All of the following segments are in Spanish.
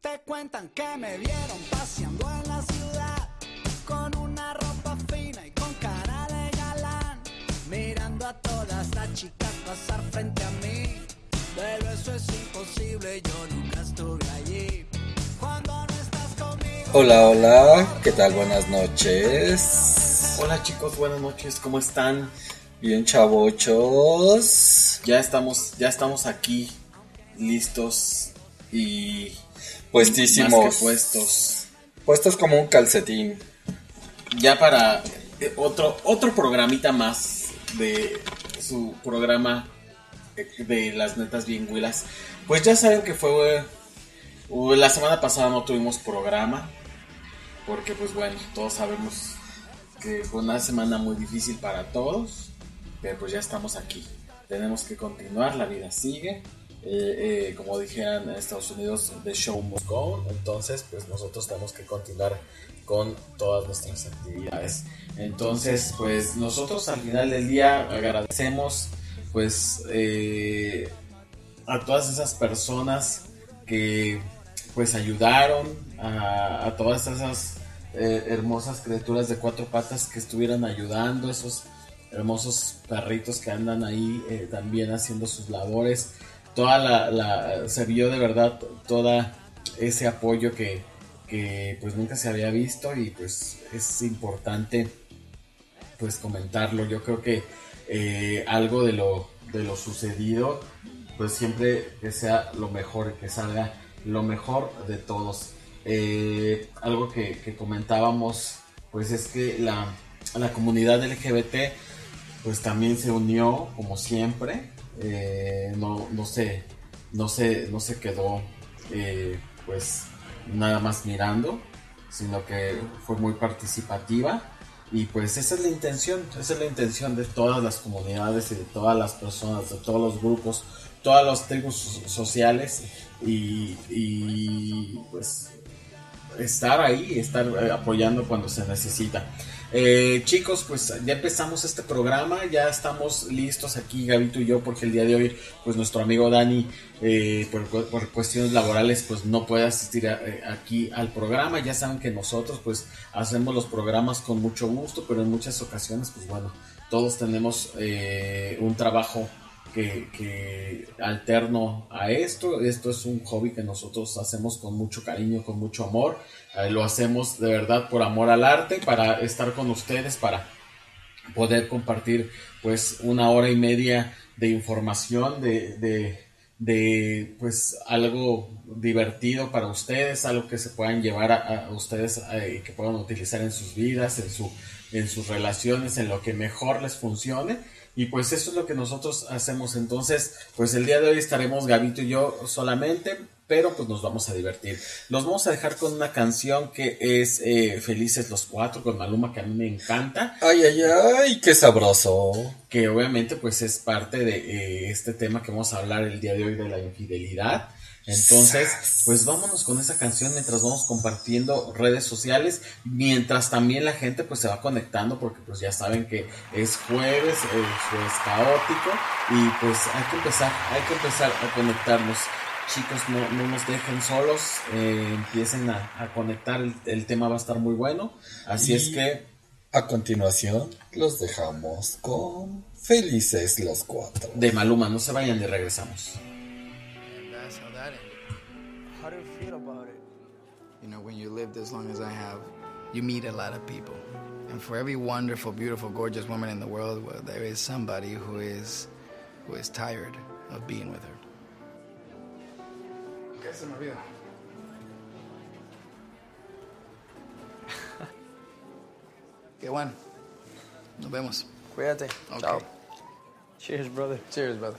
Te cuentan que me vieron paseando en la ciudad con una ropa fina y con cara de galán, mirando a todas las chicas pasar frente a mí. Pero eso es imposible, yo nunca estuve allí. Cuando no estás conmigo. Hola, hola, ¿qué tal? Buenas noches. Hola chicos, buenas noches, ¿cómo están? Bien, chavochos. Ya estamos, ya estamos aquí, listos y Puestísimos. más que puestos. Puestos como un calcetín. Ya para eh, otro, otro programita más de su programa eh, de las netas bien huilas. Pues ya saben que fue eh, la semana pasada no tuvimos programa. Porque pues bueno, todos sabemos que fue una semana muy difícil para todos. Pero pues ya estamos aquí. Tenemos que continuar, la vida sigue. Eh, eh, como dijeran en Estados Unidos, the show must go on. Entonces, pues nosotros tenemos que continuar con todas nuestras actividades. Entonces, pues nosotros al final del día agradecemos, pues, eh, a todas esas personas que, pues, ayudaron a, a todas esas eh, hermosas criaturas de cuatro patas que estuvieran ayudando, esos hermosos perritos que andan ahí eh, también haciendo sus labores. Toda la, la, se vio de verdad toda ese apoyo que, que pues nunca se había visto y pues es importante pues comentarlo. Yo creo que eh, algo de lo de lo sucedido pues siempre que sea lo mejor que salga lo mejor de todos Eh, algo que, comentábamos pues es que la, la comunidad LGBT pues también se unió como siempre. Eh, no, no se no se no se quedó eh, pues nada más mirando sino que fue muy participativa. Y pues esa es la intención esa es la intención de todas las comunidades y de todas las personas de todos los grupos todas las tribus so- sociales. Y, pues estar ahí estar eh, apoyando cuando se necesita eh, chicos, pues ya empezamos este programa, ya estamos listos aquí, Gabito y yo, porque el día de hoy, pues nuestro amigo Dani, eh, por, cu- por cuestiones laborales, pues no puede asistir eh, aquí al programa. Ya saben que nosotros, pues hacemos los programas con mucho gusto, pero en muchas ocasiones, pues bueno, todos tenemos eh, un trabajo que, alterno a esto. Esto es un hobby que nosotros hacemos con mucho cariño, con mucho amor. Eh, lo hacemos de verdad por amor al arte, para estar con ustedes, para poder compartir pues una hora y media de información, de, de, pues algo divertido para ustedes, algo que se puedan llevar a, ustedes eh, y que puedan utilizar en sus vidas, en, su, en sus relaciones, en lo que mejor les funcione. Y pues eso es lo que nosotros hacemos. Entonces, pues el día de hoy estaremos Gabito y yo solamente, pero pues nos vamos a divertir. Los vamos a dejar con una canción que es eh, Felices los Cuatro, con Maluma, que a mí me encanta Ay, ay, ay, qué sabroso. que obviamente pues es parte de eh, este tema que vamos a hablar el día de hoy de la infidelidad. Entonces, pues vámonos con esa canción mientras vamos compartiendo redes sociales, mientras también la gente pues se va conectando porque pues ya saben que es jueves, eso es caótico y pues hay que empezar, hay que empezar a conectarnos. Chicos, no, no nos dejen solos, eh, empiecen a, a conectar, el, el tema va a estar muy bueno, así Y- es que A continuación, los dejamos con Felices los Cuatro. de Maluma, no se vayan y regresamos. Know, when you lived as long as I have, you meet a lot of people. And for every wonderful, beautiful, gorgeous woman in the world, well, there is somebody who is who is tired of being with her. ¿Qué se me olvida? Qué bueno. Nos vemos. Cuídate. Okay. Chao. Cheers, brother. Cheers, brother.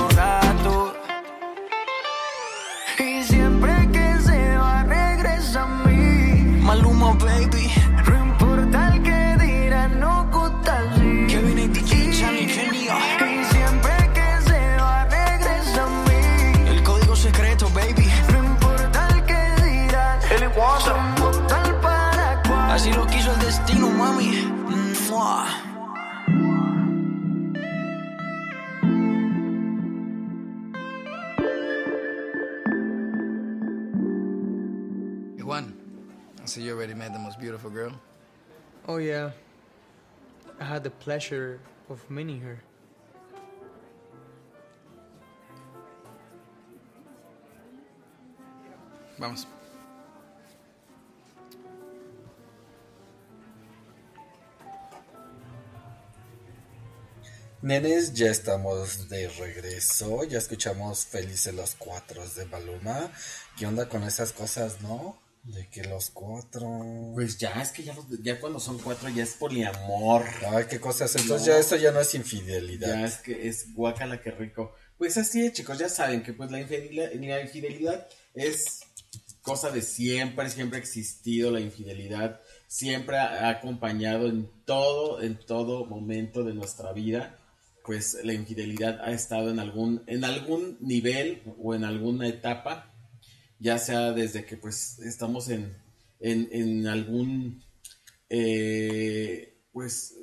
See you already met the most beautiful girl. Oh, yeah. I had the pleasure of meeting her. Vamos. Nenes, ya estamos de regreso. Ya escuchamos Felices los Cuatro de Baluma. ¿Qué onda con esas cosas, no? De que los cuatro. Pues ya, es que ya, los- ya cuando son cuatro ya es poliamor. Ay, qué cosas. Entonces No. ya esto ya no es infidelidad. Ya es que es guacala que rico. Pues así es, chicos, ya saben que pues la infidelidad, la infidelidad es cosa de siempre, siempre ha existido la infidelidad, siempre ha, ha acompañado en todo, en todo momento de nuestra vida. Pues la infidelidad ha estado en algún, en algún nivel o en alguna etapa, ya sea desde que pues estamos en, en, en algún eh, pues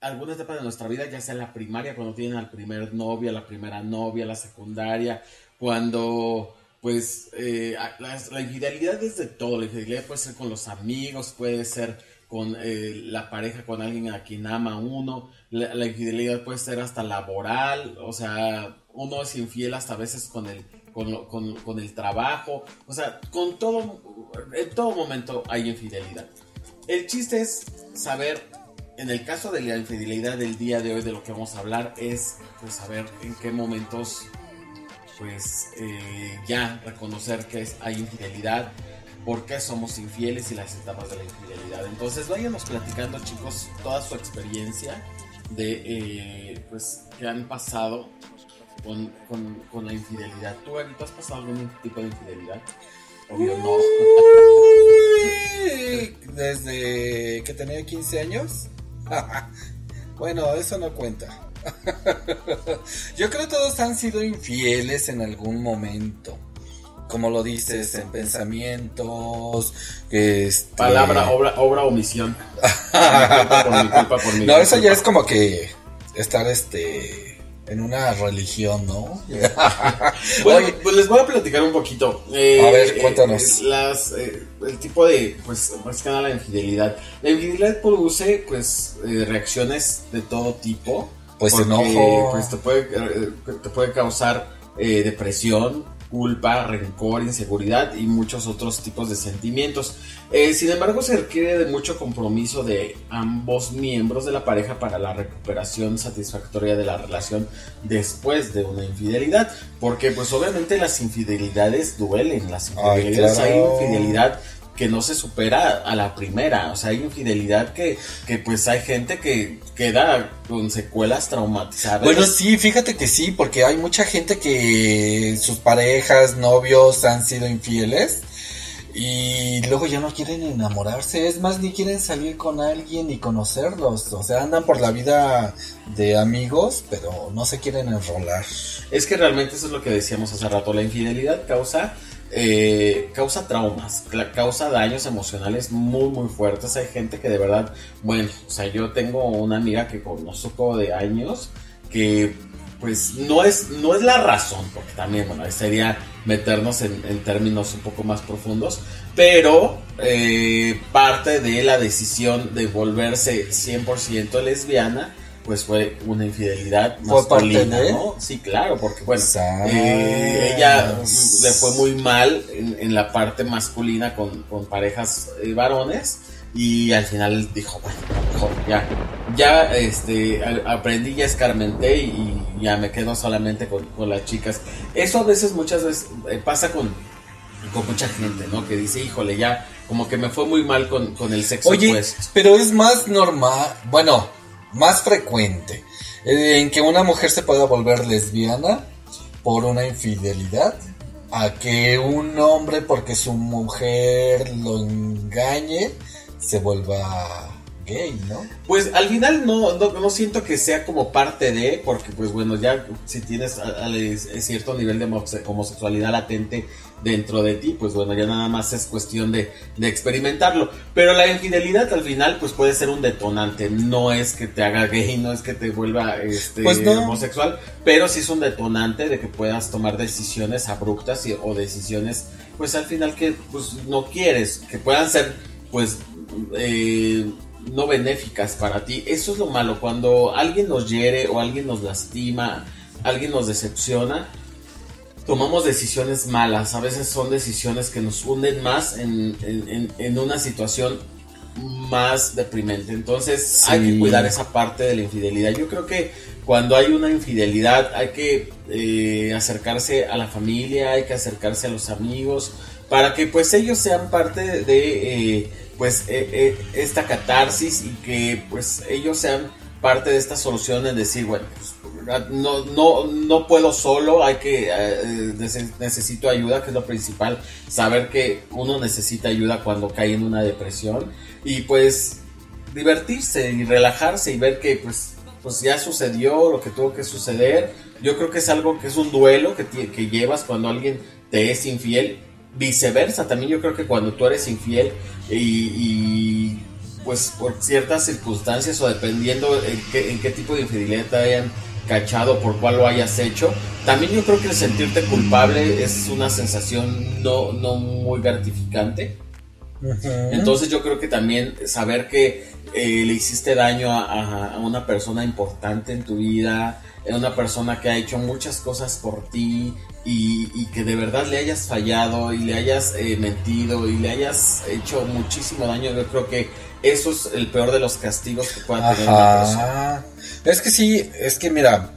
alguna etapa de nuestra vida, ya sea la primaria, cuando tienen al primer novio, la primera novia, la secundaria, cuando pues eh, la, infidelidad es de todo, la infidelidad puede ser con los amigos, puede ser con eh, la pareja, con alguien a quien ama uno, la, infidelidad puede ser hasta laboral, o sea, uno es infiel hasta veces con el, con, con- con el trabajo, o sea, con todo, en todo momento hay infidelidad. El chiste es saber, en el caso de la infidelidad del día de hoy, de lo que vamos a hablar, es pues saber en qué momentos pues eh, ya reconocer que hay infidelidad, por qué somos infieles y las etapas de la infidelidad. Entonces váyanos platicando chicos toda su experiencia de eh, pues que han pasado con, con, con la infidelidad. ¿Tú, Ari, ¿tú has pasado algún tipo de infidelidad? Obvio no. Uy, Desde que tenía 15 años. bueno, eso no cuenta. Yo creo que todos han sido infieles en algún momento. Como lo dices, en pensamientos, este... Palabra, obra, obra, omisión. por mi culpa, por mi No, eso culpa. ya es como que estar este en una religión, ¿no? Bueno, Oye, pues les voy a platicar un poquito. Eh, A ver, cuéntanos. eh, las, eh, el tipo de, pues, más que nada la infidelidad. La infidelidad produce, pues, eh, reacciones de todo tipo. Pues porque, enojo. Pues te puede, te puede causar eh, depresión, culpa, rencor, inseguridad y muchos otros tipos de sentimientos. Eh, sin embargo, se requiere de mucho compromiso de ambos miembros de la pareja para la recuperación satisfactoria de la relación después de una infidelidad. Porque pues obviamente las infidelidades duelen, las Ay, infidelidades claro. hay infidelidad que no se supera a la primera, o sea, hay infidelidad que, que pues hay gente que queda con secuelas traumatizadas. Bueno, sí, fíjate que sí, porque hay mucha gente que sus parejas, novios han sido infieles y luego ya no quieren enamorarse, es más, ni quieren salir con alguien ni conocerlos, o sea, andan por la vida de amigos, pero no se quieren enrolar. Es que realmente eso es lo que decíamos hace rato, la infidelidad causa eh, causa traumas, causa daños emocionales muy muy fuertes. Hay gente que de verdad, bueno, o sea, yo tengo una amiga que conozco de años que pues no es, no es la razón, porque también, bueno, sería meternos en, en términos un poco más profundos, pero eh, parte de la decisión de volverse 100% lesbiana, pues fue una infidelidad ¿Fue parte masculina, de? ¿no? Sí, claro, porque bueno, eh, ella le fue muy mal en, en la parte masculina con, con parejas eh, varones y al final dijo, bueno, mejor ya, ya este, a- aprendí, ya escarmenté y, y ya me quedo solamente con, con las chicas. Eso a veces, muchas veces eh, pasa con, con mucha gente, ¿no? Que dice, híjole, ya como que me fue muy mal con, con el sexo Oye, opuesto. pero es más normal, bueno, más frecuente eh, en que una mujer se pueda volver lesbiana por una infidelidad a que un hombre porque su mujer lo engañe se vuelva gay, ¿no? Pues al final no, no, siento que sea como parte de, porque pues bueno, ya si tienes cierto nivel de homose- homosexualidad latente dentro de ti, pues bueno, ya nada más es cuestión de, de experimentarlo. Pero la infidelidad al final pues puede ser un detonante, no es que te haga gay, no es que te vuelva este, Pues no. homosexual, pero sí es un detonante de que puedas tomar decisiones abruptas y- o decisiones pues al final que pues no quieres, que puedan ser pues eh, no benéficas para ti. Eso es lo malo, cuando alguien nos hiere o alguien nos lastima, alguien nos decepciona, tomamos decisiones malas. A veces son decisiones que nos hunden más en, en- en- en una situación más deprimente. Entonces Sí. hay que cuidar esa parte de la infidelidad. Yo creo que cuando hay una infidelidad hay que eh, acercarse a la familia, hay que acercarse a los amigos, para que pues ellos sean parte de eh, pues eh, eh, esta catarsis y que pues ellos sean parte de esta solución en decir, bueno, pues, no, no, no puedo solo, hay que, eh, nece- necesito ayuda, que es lo principal, saber que uno necesita ayuda cuando cae en una depresión y pues divertirse y relajarse y ver que pues, pues ya sucedió lo que tuvo que suceder. Yo creo que es algo que es un duelo que, que llevas cuando alguien te es infiel. Viceversa, también yo creo que cuando tú eres infiel y, pues por ciertas circunstancias o dependiendo en qué, en qué tipo de infidelidad te hayan cachado, por cuál lo hayas hecho, también yo creo que el sentirte culpable es una sensación no, no muy gratificante. Entonces yo creo que también saber que eh, le hiciste daño a, una persona importante en tu vida, a una persona que ha hecho muchas cosas por ti y, y que de verdad le hayas fallado y le hayas eh, mentido y le hayas hecho muchísimo daño, yo creo que eso es el peor de los castigos que pueda tener una persona. Es que sí, es que mira,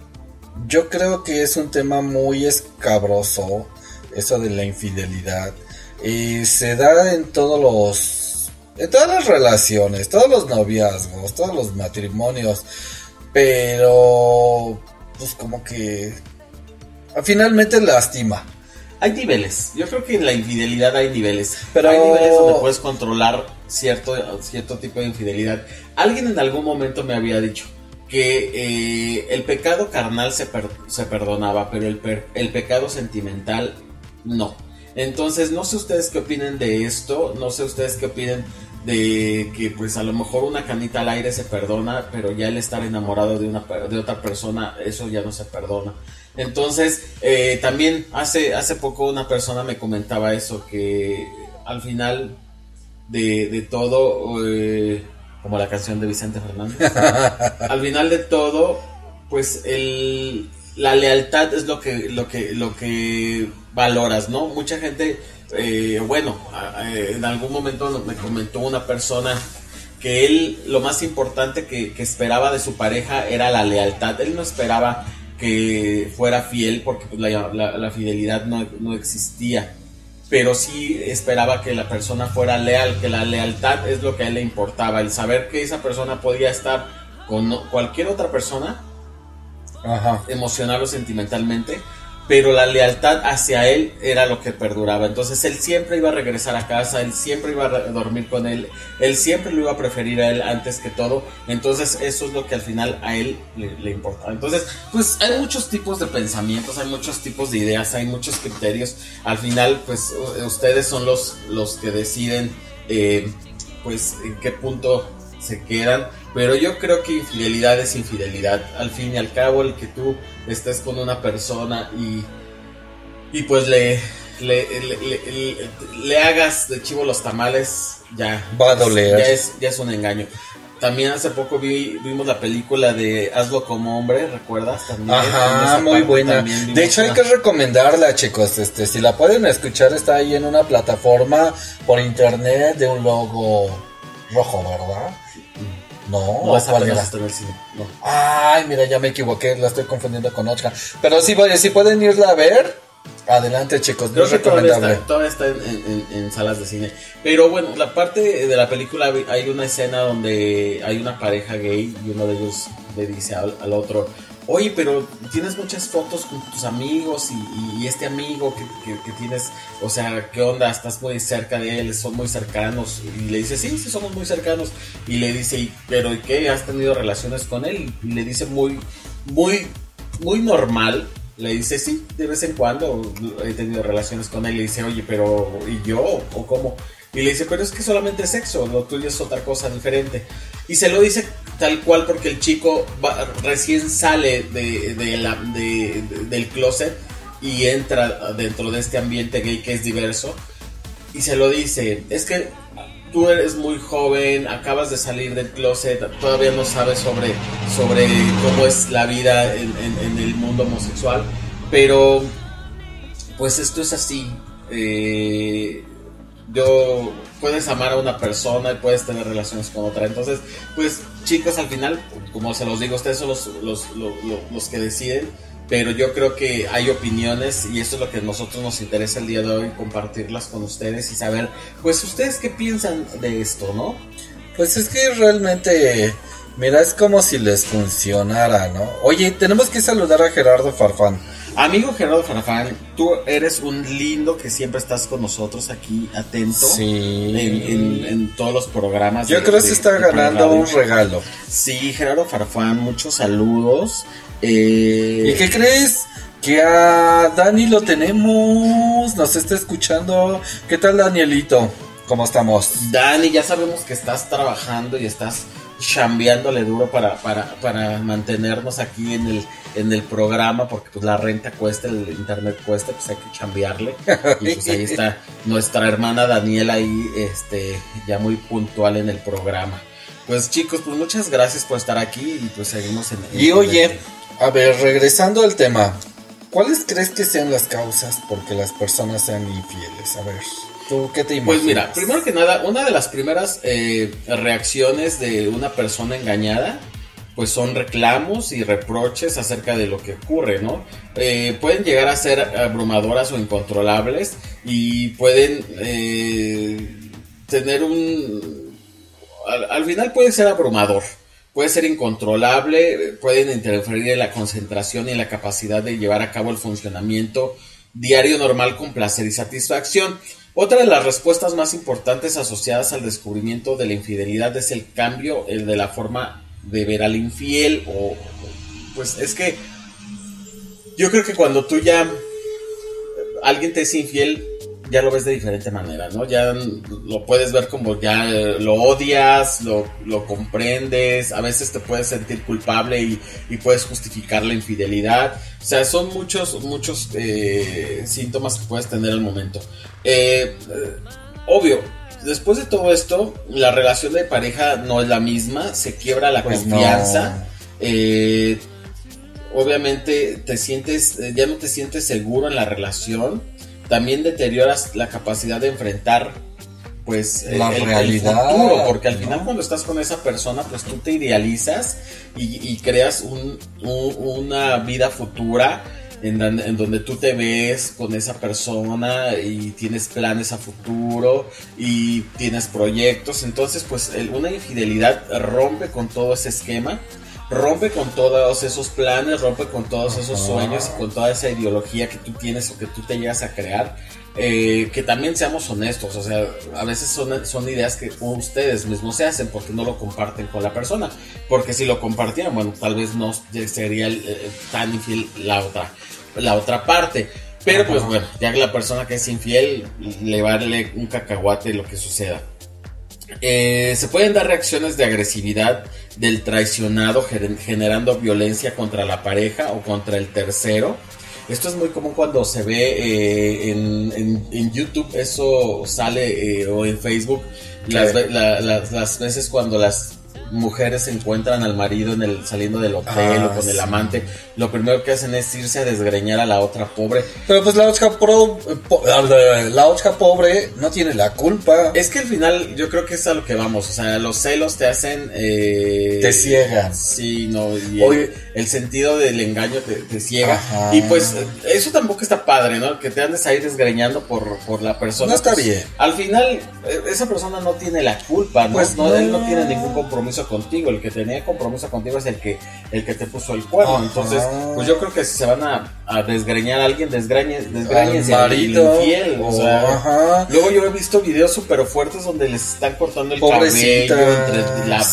yo creo que es un tema muy escabroso, eso de la infidelidad. Y se da en todos los, en todas las relaciones, todos los noviazgos, todos los matrimonios. Pero, pues como que finalmente lastima. Hay niveles. Yo creo que en la infidelidad hay niveles. Pero- Hay niveles donde puedes controlar cierto, cierto tipo de infidelidad. Alguien en algún momento me había dicho que eh, el pecado carnal se, se perdonaba, pero el, el pecado sentimental no. Entonces, no sé ustedes qué opinen de esto, no sé ustedes qué opinen de que pues a lo mejor una canita al aire se perdona, pero ya el estar enamorado de una de otra persona, eso ya no se perdona. Entonces, eh, también hace, hace poco una persona me comentaba eso, que al final de, de todo, eh, como la canción de Vicente Fernández, al final de todo, pues el, la lealtad es lo que, lo que, lo que valoras, ¿no? Mucha gente, eh, bueno, en algún momento me comentó una persona que él lo más importante que, que esperaba de su pareja era la lealtad. Él no esperaba que fuera fiel porque pues, la, la- la fidelidad no, no existía. Pero sí esperaba que la persona fuera leal, que la lealtad es lo que a él le importaba, el saber que esa persona podía estar con cualquier otra persona Ajá. emocional o sentimentalmente, pero la lealtad hacia él era lo que perduraba. Entonces él siempre iba a regresar a casa, él siempre iba a dormir con él, él siempre lo iba a preferir a él antes que todo. Entonces eso es lo que al final a él le, le importaba. Entonces, pues hay muchos tipos de pensamientos, hay muchos tipos de ideas, hay muchos criterios. Al final, pues ustedes son los, los que deciden, eh, pues en qué punto se quedan. Pero yo creo que infidelidad es infidelidad. Al fin y al cabo, el que tú estés con una persona y, y pues le, le, le, le- le- le hagas de chivo los tamales, ya. Va a doler. Ya es, ya es un engaño. También hace poco vi, vimos la película de Hazlo como hombre, ¿recuerdas? También, Ajá, muy buena. De hecho, hay que recomendarla, chicos. Este, si la pueden escuchar, está ahí en una plataforma por internet de un logo rojo, ¿verdad? No, No, esa ¿cuál era? está en el cine. No. Ay, mira, ya me equivoqué, la estoy confundiendo con otra. Pero sí, vaya, si pueden irla a ver, adelante, chicos, Creo es que todavía está, todavía está en, en- en- en salas de cine. Pero bueno, la parte de la película hay una escena donde hay una pareja gay y uno de ellos le dice al, al otro, oye, pero tienes muchas fotos con tus amigos y, este amigo que, que- tienes, o sea, ¿qué onda? Estás muy cerca de él, son muy cercanos. Y le dice, sí, sí, somos muy cercanos. Y le dice, "¿Y- pero ¿y qué? ¿Has tenido relaciones con él? Y le dice muy, muy, muy normal. Le dice, sí, de vez en cuando he tenido relaciones con él. Le dice, oye, pero ¿y yo? ¿O cómo? Y le dice, pero es que solamente es sexo, lo tuyo es otra cosa diferente. Y se lo dice tal cual porque el chico va- recién sale de, de la, de- de- del closet y entra dentro de este ambiente gay que es diverso. Y se lo dice, es que tú eres muy joven, acabas de salir del closet, todavía no sabes sobre, sobre cómo es la vida en, en- en el mundo homosexual, pero pues esto es así. eh, yo puedes amar a una persona y puedes tener relaciones con otra. Entonces, pues chicos, al final, como se los digo, ustedes son los, los, los, los que deciden. Pero yo creo que hay opiniones y esto es lo que a nosotros nos interesa el día de hoy, compartirlas con ustedes y saber, pues ustedes qué piensan de esto, ¿no? Pues es que realmente, mira, es como si les funcionara, ¿no? Oye, tenemos que saludar a Gerardo Farfán. Amigo Gerardo Farfán, tú eres un lindo que siempre estás con nosotros aquí, atento. Sí. En, en- en todos los programas. Yo de- creo que de- se está de ganando un regalo. Sí, Gerardo Farfán, muchos saludos. Eh, ¿Y qué crees? Que a Dani lo tenemos, nos está escuchando. ¿Qué tal, Danielito? ¿Cómo estamos? Dani, ya sabemos que estás trabajando y estás chambeándole duro para, para, para mantenernos aquí en el, en el programa, porque pues la renta cuesta, el internet cuesta, pues hay que chambearle. Y pues ahí está nuestra hermana Daniela ahí, este, ya muy puntual en el programa. Pues chicos, pues muchas gracias por estar aquí y pues seguimos en... en- Y oye, a ver, regresando al tema, ¿cuáles crees que sean las causas porque las personas sean infieles? A ver, ¿tú qué te imaginas? Pues mira, primero que nada, una de las primeras eh, reacciones de una persona engañada pues son reclamos y reproches acerca de lo que ocurre, ¿no? Eh, pueden llegar a ser abrumadoras o incontrolables y pueden eh, tener un... Al, al final puede ser abrumador, puede ser incontrolable, pueden interferir en la concentración y en la capacidad de llevar a cabo el funcionamiento diario normal con placer y satisfacción. Otra de las respuestas más importantes asociadas al descubrimiento de la infidelidad es el cambio de la forma de ver al infiel o pues es que yo creo que cuando tú ya alguien te es infiel ya lo ves de diferente manera, ¿no? Ya lo puedes ver como ya eh, lo odias, lo, lo comprendes, a veces te puedes sentir culpable y, y puedes justificar la infidelidad. O sea, son muchos, muchos eh, síntomas que puedes tener al momento. Eh, eh, obvio, después de todo esto, la relación de pareja no es la misma, se quiebra la Pues confianza. Eh, obviamente te sientes, eh, ya no te sientes seguro en la relación. También deterioras la capacidad de enfrentar pues La el, el realidad, futuro, porque al ¿no? final cuando estás con esa persona, pues tú te idealizas y, y creas un- un- una vida futura en donde tú te ves con esa persona y tienes planes a futuro y tienes proyectos. Entonces, pues el- una infidelidad rompe con todo ese esquema, rompe con todos esos planes, rompe con todos esos sueños y con toda esa ideología que tú tienes o que tú te llegas a crear. Eh, que también seamos honestos, o sea, a veces son, son ideas que ustedes mismos se hacen porque no lo comparten con la persona, porque si lo compartieran, bueno, tal vez no sería eh, tan infiel la otra, la otra parte, pero pues bueno, ya que la persona que es infiel le va a darle un cacahuate lo que suceda. Eh, se pueden dar reacciones de agresividad del traicionado gener- generando violencia contra la pareja o contra el tercero. Esto es muy común cuando se ve eh, en, en- en YouTube, eso sale eh, o en Facebook, las, ve- la- las- las veces cuando las mujeres encuentran al marido en el saliendo del hotel Ah, o con el amante, lo primero que hacen es irse a desgreñar a la otra pobre. Pero pues la otra, pro- po- la otra pobre no tiene la culpa. Es que al final yo creo que es a lo que vamos, o sea, los celos te hacen... eh, Te ciegan. Sí, no, y Oye. el, el sentido del engaño te, te ciega. Ajá. Y pues eso tampoco está padre, ¿no? Que te andes ahí desgreñando por, por la persona. No está Pues, bien. Al final, eh, esa persona no tiene la culpa, ¿no? Pues no, no. Él no tiene ningún compromiso contigo, el que tenía compromiso contigo es el que, el que te puso el cuerno. Ajá. Entonces, pues yo creo que si se van a, a desgreñar a alguien, desgreñen, desgreñense Al marido. infiel, o sea, ajá. Luego yo he visto videos súper fuertes donde les están cortando el Pobrecitas. cabello entre la,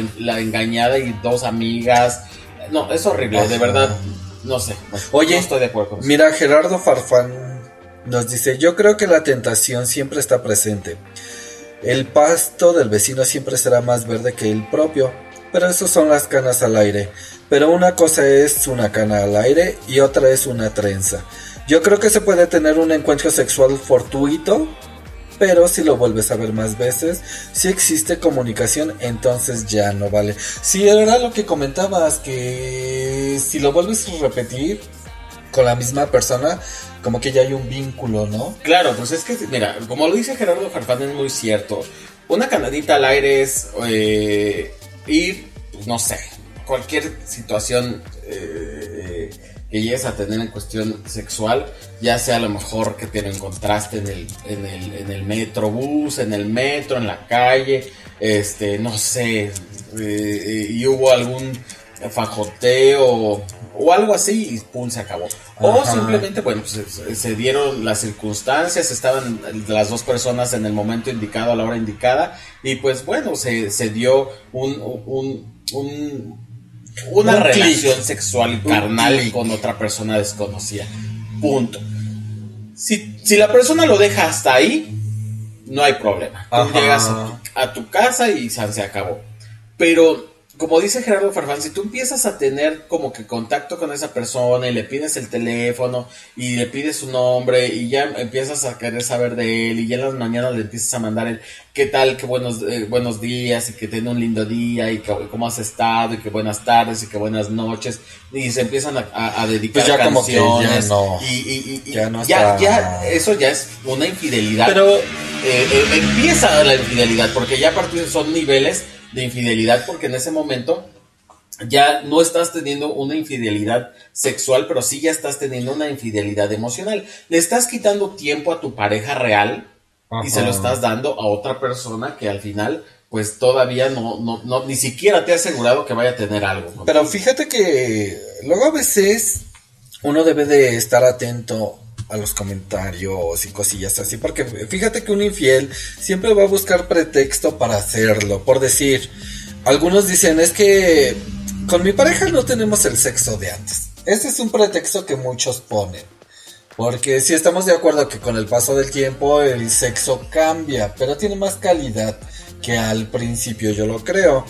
la, la engañada y dos amigas. No, es horrible, de Ajá. verdad. No sé. Oye, no estoy de acuerdo con eso. Mira, Gerardo Farfán nos dice, yo creo que la tentación siempre está presente. El pasto del vecino siempre será más verde que el propio, pero eso son las canas al aire. Pero una cosa es una cana al aire y otra es una trenza. Yo creo que se puede tener un encuentro sexual fortuito, pero si lo vuelves a ver más veces, si existe comunicación, entonces ya no vale. Sí, era lo que comentabas, que si lo vuelves a repetir con la misma persona, como que ya hay un vínculo, ¿no? Claro, pues es que, mira, como lo dice Gerardo Farfán, es muy cierto. Una canadita al aire es eh, ir, pues, no sé, cualquier situación eh, que llegues a tener en cuestión sexual, ya sea a lo mejor que te lo encontraste en el, en el, en el metrobús, en el metro, en la calle, este, no sé, eh, eh, y hubo algún fajoteo o algo así y pum, se acabó. O Ajá. simplemente, bueno, pues se, dieron las circunstancias, estaban las dos personas en el momento indicado, a la hora indicada, y pues bueno, se, se dio un, un, un- una Un relación sexual y carnal con otra persona desconocida. Punto. Si, si la persona lo deja hasta ahí, no hay problema. Tú llegas a tu, a tu casa y se acabó. Pero, como dice Gerardo Farfán, si tú empiezas a tener como que contacto con esa persona y le pides el teléfono y le pides su nombre y ya empiezas a querer saber de él y ya en las mañanas le empiezas a mandar el qué tal, qué buenos, eh, buenos días y que tenga un lindo día y que, cómo has estado y que buenas tardes y que buenas noches y se empiezan a, a- a dedicar Pues ya como que ya canciones no. y, y- y- y Ya no ya, está- ya eso ya es una infidelidad. Pero eh, eh, empieza la infidelidad, porque ya a partir son niveles de infidelidad, porque en ese momento ya no estás teniendo una infidelidad sexual, pero sí ya estás teniendo una infidelidad emocional. Le estás quitando tiempo a tu pareja real y se lo estás dando a otra persona que al final, pues todavía no, no, no ni siquiera te ha asegurado que vaya a tener algo. Pero fíjate que luego a veces uno debe de estar atento a los comentarios y cosillas así, porque fíjate que un infiel siempre va a buscar pretexto para hacerlo, por decir, algunos dicen es que con mi pareja no tenemos el sexo de antes. Este es un pretexto que muchos ponen. Porque si estamos de acuerdo que con el paso del tiempo el sexo cambia, pero tiene más calidad que al principio, yo lo creo.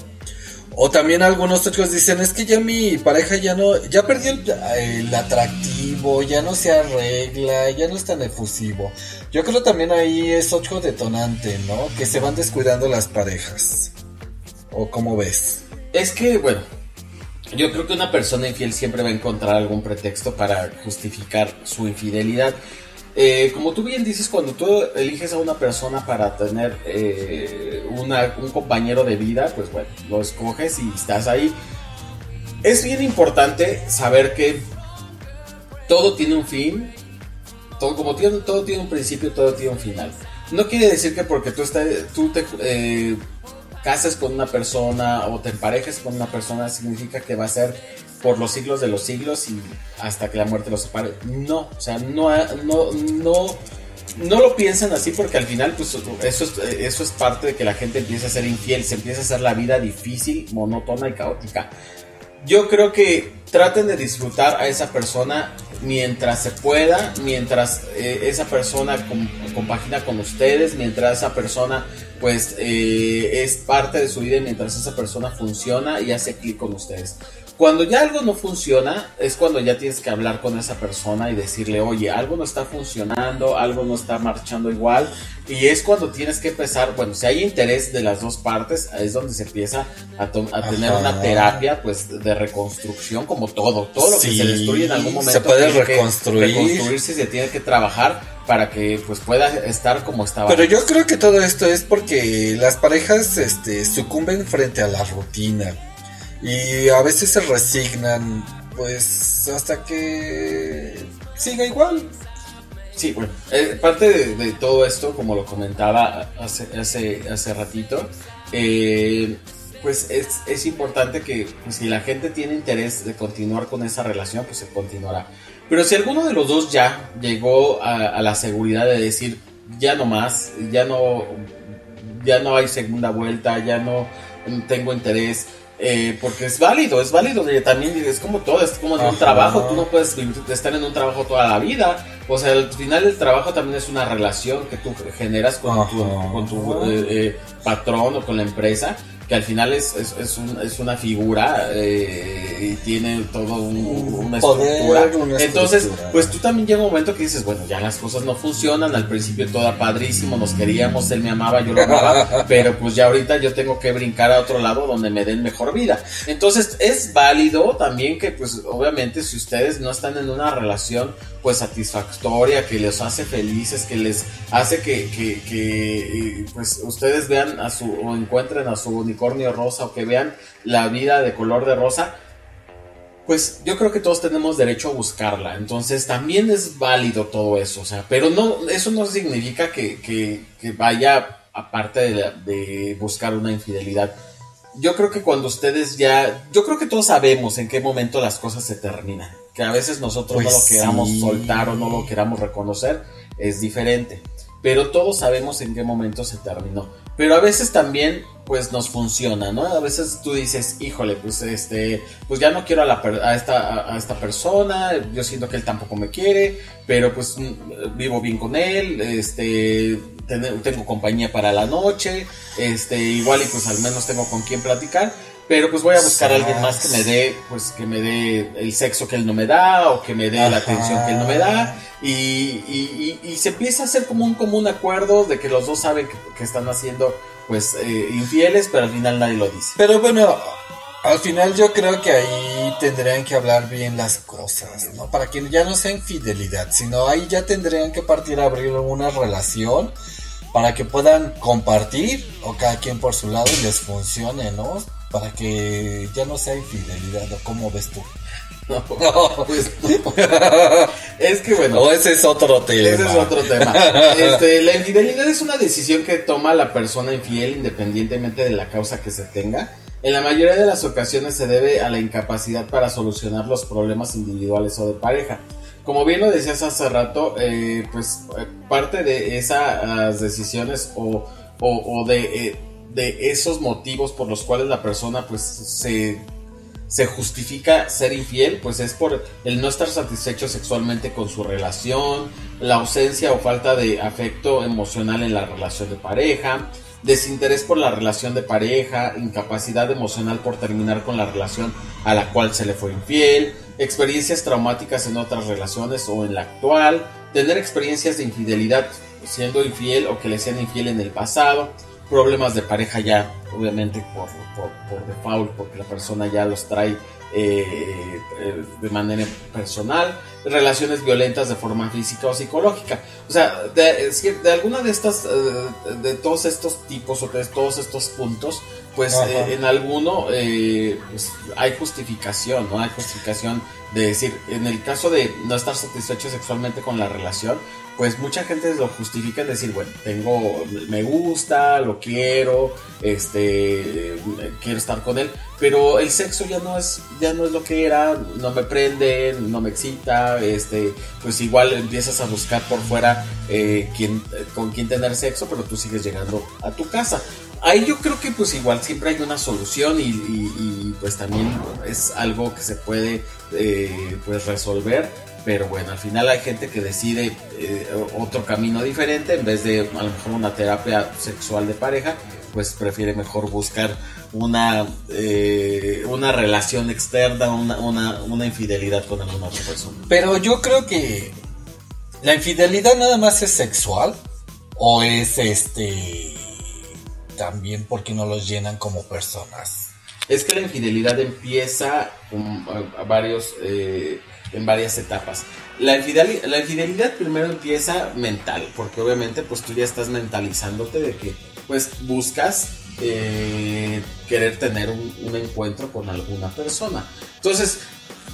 O también algunos otros dicen, es que ya mi pareja ya no, ya perdió el, el atractivo, ya no se arregla, ya no es tan efusivo. Yo creo también ahí es otro detonante, ¿no? Que se van descuidando las parejas. ¿O cómo ves? Es que, bueno, yo creo que una persona infiel siempre va a encontrar algún pretexto para justificar su infidelidad. Eh, como tú bien dices, cuando tú eliges a una persona para tener eh, una- un compañero de vida, pues bueno, lo escoges y estás ahí. Es bien importante saber que todo tiene un fin, todo, como tiene, todo tiene un principio, todo tiene un final. No quiere decir que porque tú, estás, tú te eh, cases con una persona o te emparejes con una persona significa que va a ser por los siglos de los siglos y hasta que la muerte los separe. No, o sea, no, no, no, no lo piensan así porque al final pues eso es, eso es parte de que la gente empieza a ser infiel, se empieza a hacer la vida difícil, monótona y caótica. Yo creo que traten de disfrutar a esa persona mientras se pueda, mientras eh, esa persona com- compagina con ustedes, mientras esa persona pues eh, es parte de su vida mientras esa persona funciona y hace clic con ustedes. Cuando ya algo no funciona, es cuando ya tienes que hablar con esa persona y decirle, oye, algo no está funcionando, algo no está marchando igual. Y es cuando tienes que empezar, bueno, si hay interés de las dos partes, es donde se empieza a, a tener Ajá. una terapia, pues, de reconstrucción, como todo. Todo lo que se destruye en algún momento se puede reconstruir. reconstruirse y se tiene que trabajar para que, pues, pueda estar como estaba. Pero yo creo que todo esto es porque las parejas este, sucumben frente a la rutina y a veces se resignan, pues hasta que siga igual. Sí, bueno, eh, parte de, todo esto, como lo comentaba hace, hace, hace ratito, eh, pues es, es importante que pues, si la gente tiene interés de continuar con esa relación, pues se continuará. Pero si alguno de los dos ya llegó a, a la seguridad de decir, ya no más, ya no, ya no hay segunda vuelta, ya no tengo interés, eh, porque es válido, es válido, también es como todo, es como de un trabajo, tú no puedes estar en un trabajo toda la vida, o sea, al final el trabajo también es una relación que tú generas con tu, con tu eh, eh, patrón o con la empresa, que al final es, es, es un- es una figura eh, y tiene todo un- una poder, estructura. una Entonces, estructura. pues tú también llega un momento que dices, bueno, ya las cosas no funcionan, al principio todo padrísimo, nos queríamos, él me amaba, yo lo amaba, pero pues ya ahorita yo tengo que brincar a otro lado donde me den mejor vida. Entonces, es válido también que pues obviamente si ustedes no están en una relación pues que les hace felices, que les hace que, que, que, eh, pues ustedes vean a su o encuentren a su unicornio rosa o que vean la vida de color de rosa, pues yo creo que todos tenemos derecho a buscarla. Entonces también es válido todo eso. O sea, pero no, eso no significa que, que- que vaya aparte de, de buscar una infidelidad. Yo creo que cuando ustedes ya, yo creo que todos sabemos en qué momento las cosas se terminan. Que a veces nosotros no Pues lo queramos sí. soltar o no lo queramos reconocer, es diferente. Pero todos sabemos en qué momento se terminó. Pero a veces también, pues nos funciona, ¿no? A veces tú dices, híjole, pues este, pues ya no quiero a, la esta, a, esta persona, yo siento que él tampoco me quiere, pero pues mm, vivo bien con él, este, ten- tengo compañía para la noche, este, igual y pues al menos tengo con quién platicar. Pero pues voy a buscar a alguien más que me dé, pues que me dé el sexo que él no me da, o que me dé la atención que él no me da, y, y- y- y se empieza a hacer como un común acuerdo de que los dos saben que, que están haciendo pues eh, infieles, pero al final nadie lo dice. Pero bueno, al final yo creo que ahí tendrían que hablar bien las cosas, ¿no? Para que ya no sea infidelidad, sino ahí ya tendrían que partir a abrir una relación para que puedan compartir o cada quien por su lado y les funcione, ¿no? Para que ya no sea infidelidad? ¿O cómo ves tú? No, pues, es que bueno. O ese es otro tema. Ese es otro tema. Este, la infidelidad es una decisión que toma la persona infiel independientemente de la causa que se tenga. En la mayoría de las ocasiones se debe a la incapacidad para solucionar los problemas individuales o de pareja. Como bien lo decías hace rato, eh, pues eh, parte de esas decisiones o, o, o de, eh, de esos motivos por los cuales la persona pues se se justifica ser infiel, pues es por el no estar satisfecho sexualmente con su relación, la ausencia o falta de afecto emocional en la relación de pareja, desinterés por la relación de pareja, incapacidad emocional por terminar con la relación a la cual se le fue infiel, experiencias traumáticas en otras relaciones o en la actual, tener experiencias de infidelidad siendo infiel o que le sean infiel en el pasado, problemas de pareja ya, obviamente por, por, por default, porque la persona ya los trae eh, eh, de manera personal, relaciones violentas de forma física o psicológica. O sea, de, de alguna de estas, eh, de todos estos tipos o de todos estos puntos, pues eh, en alguno eh, pues, hay justificación, ¿no? Hay justificación de decir, en el caso de no estar satisfecho sexualmente con la relación, pues mucha gente lo justifica en decir, bueno, tengo, me gusta, lo quiero, este, eh, quiero estar con él, pero el sexo ya no es, ya no es lo que era, no me prende, no me excita, este, pues igual empiezas a buscar por fuera eh, quién, eh, con quién tener sexo, pero tú sigues llegando a tu casa. Ahí yo creo que pues igual siempre hay una solución y, pues también es algo que se puede eh, pues resolver pero bueno, al final hay gente que decide eh, otro camino diferente, en vez de a lo mejor una terapia sexual de pareja, pues prefiere mejor buscar una, eh, una relación externa, una, una infidelidad con alguna otra persona. Pero yo creo que la infidelidad nada más es sexual o es este también porque no los llenan como personas. Es que la infidelidad empieza a- varios, eh, en varias etapas. La infidelidad, la infidelidad primero empieza mental, porque obviamente pues tú ya estás mentalizándote de que pues buscas eh, querer tener un, un encuentro con alguna persona. Entonces,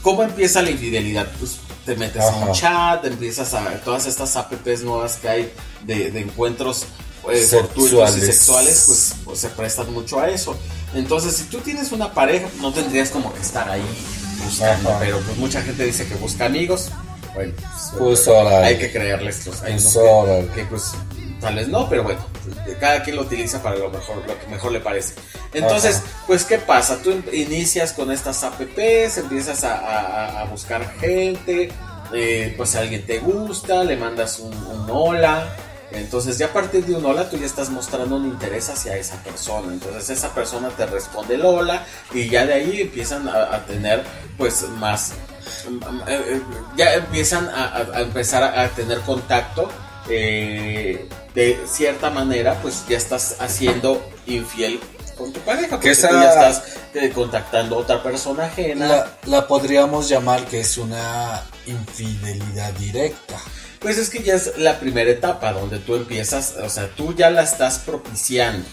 ¿cómo empieza la infidelidad? Pues te metes a un Ajá. chat, empiezas a todas estas apps nuevas que hay de, de encuentros eh, Sexuales. y sexuales, pues, pues, se prestan mucho a eso. Entonces, si tú tienes una pareja, no tendrías como que estar ahí buscando, Ajá. pero pues mucha gente dice que busca amigos. Bueno, pues, hay que creerles los hay Pues que- que, pues tal vez no, pero bueno, cada quien lo utiliza para lo mejor, lo que mejor le parece. Entonces, Ajá. pues ¿qué pasa? Tú in- inicias con estas apps, empiezas a, a- a buscar gente, eh, pues si alguien te gusta, le mandas un, un hola. Entonces ya a partir de un hola tú ya estás mostrando un interés hacia esa persona. Entonces esa persona te responde el hola y ya de ahí empiezan a, a tener pues más... eh, eh, Ya empiezan a, a- a empezar a, a tener contacto. eh, de cierta manera pues ya estás haciendo infiel con tu pareja. Porque esa- tú ya estás eh, contactando a otra persona ajena. La, la podríamos llamar que es una infidelidad directa. Pues es que ya es la primera etapa donde tú empiezas, o sea, tú ya la estás propiciando.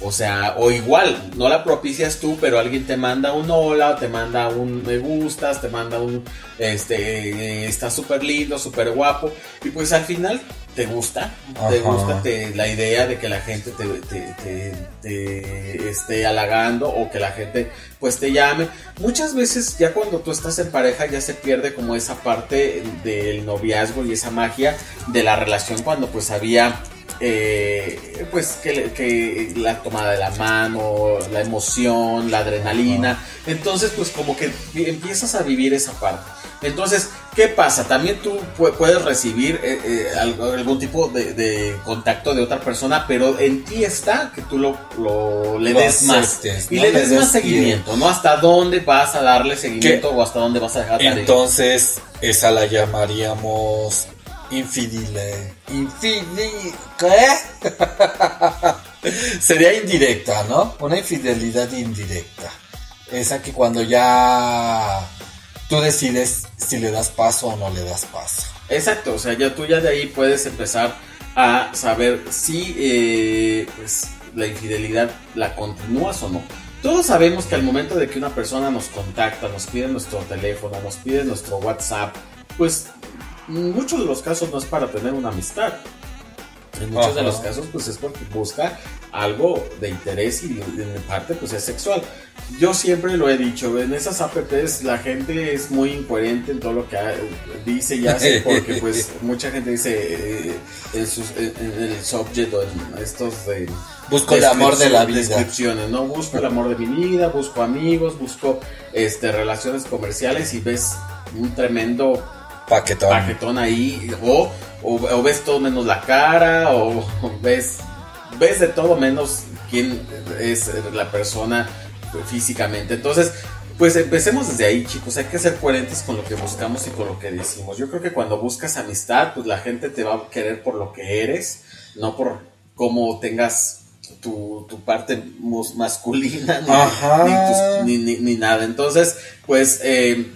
O sea, o igual, no la propicias tú, pero alguien te manda un hola, te manda un me gustas, te manda un, este, eh, está súper lindo, súper guapo. Y pues al final te gusta, te gusta te- la idea de que la gente te, te- te- te esté halagando o que la gente pues te llame. Muchas veces ya cuando tú estás en pareja ya se pierde como esa parte del noviazgo y esa magia de la relación cuando pues había eh, pues que, la tomada de la mano, la emoción, la adrenalina. Entonces pues como que empiezas a vivir esa parte. Entonces, ¿qué pasa? También tú pu- puedes recibir eh, eh, algún tipo de, de contacto de otra persona, pero en ti está que tú lo, lo- le Lo des más y ¿no? le des des más seguimiento, ¿no? Hasta dónde vas a darle seguimiento o hasta dónde vas a dejar tarea. Entonces, esa la llamaríamos infidele. Infidel. ¿Qué? Sería indirecta, ¿no? Una infidelidad indirecta. Esa que cuando ya tú decides si le das paso o no le das paso. Exacto, o sea, ya tú ya de ahí puedes empezar a saber si eh, pues, la infidelidad la continúas o no. Todos sabemos que al momento de que una persona nos contacta, nos pide nuestro teléfono, nos pide nuestro WhatsApp, pues en muchos de los casos no es para tener una amistad. En muchos de los casos, pues es porque busca algo de interés y en parte, pues es sexual. Yo siempre lo he dicho, en esas apps la gente es muy incoherente en todo lo que dice y hace, porque pues mucha gente dice eh, en, sus- en- en el subject o en estos de... Busco el amor de la vida. Descripciones, ¿no? Busco el amor de mi vida, busco amigos, busco este, relaciones comerciales y ves un tremendo Paquetón. paquetón ahí o, o, o ves todo menos la cara o, o ves ves de todo menos quién es la persona físicamente. Entonces pues empecemos desde ahí chicos. Hay que ser coherentes con lo que buscamos y con lo que decimos. Yo creo que cuando buscas amistad pues la gente te va a querer por lo que eres no por cómo tengas tu, tu parte masculina ni, ni tus- ni- ni- ni nada. Entonces pues eh,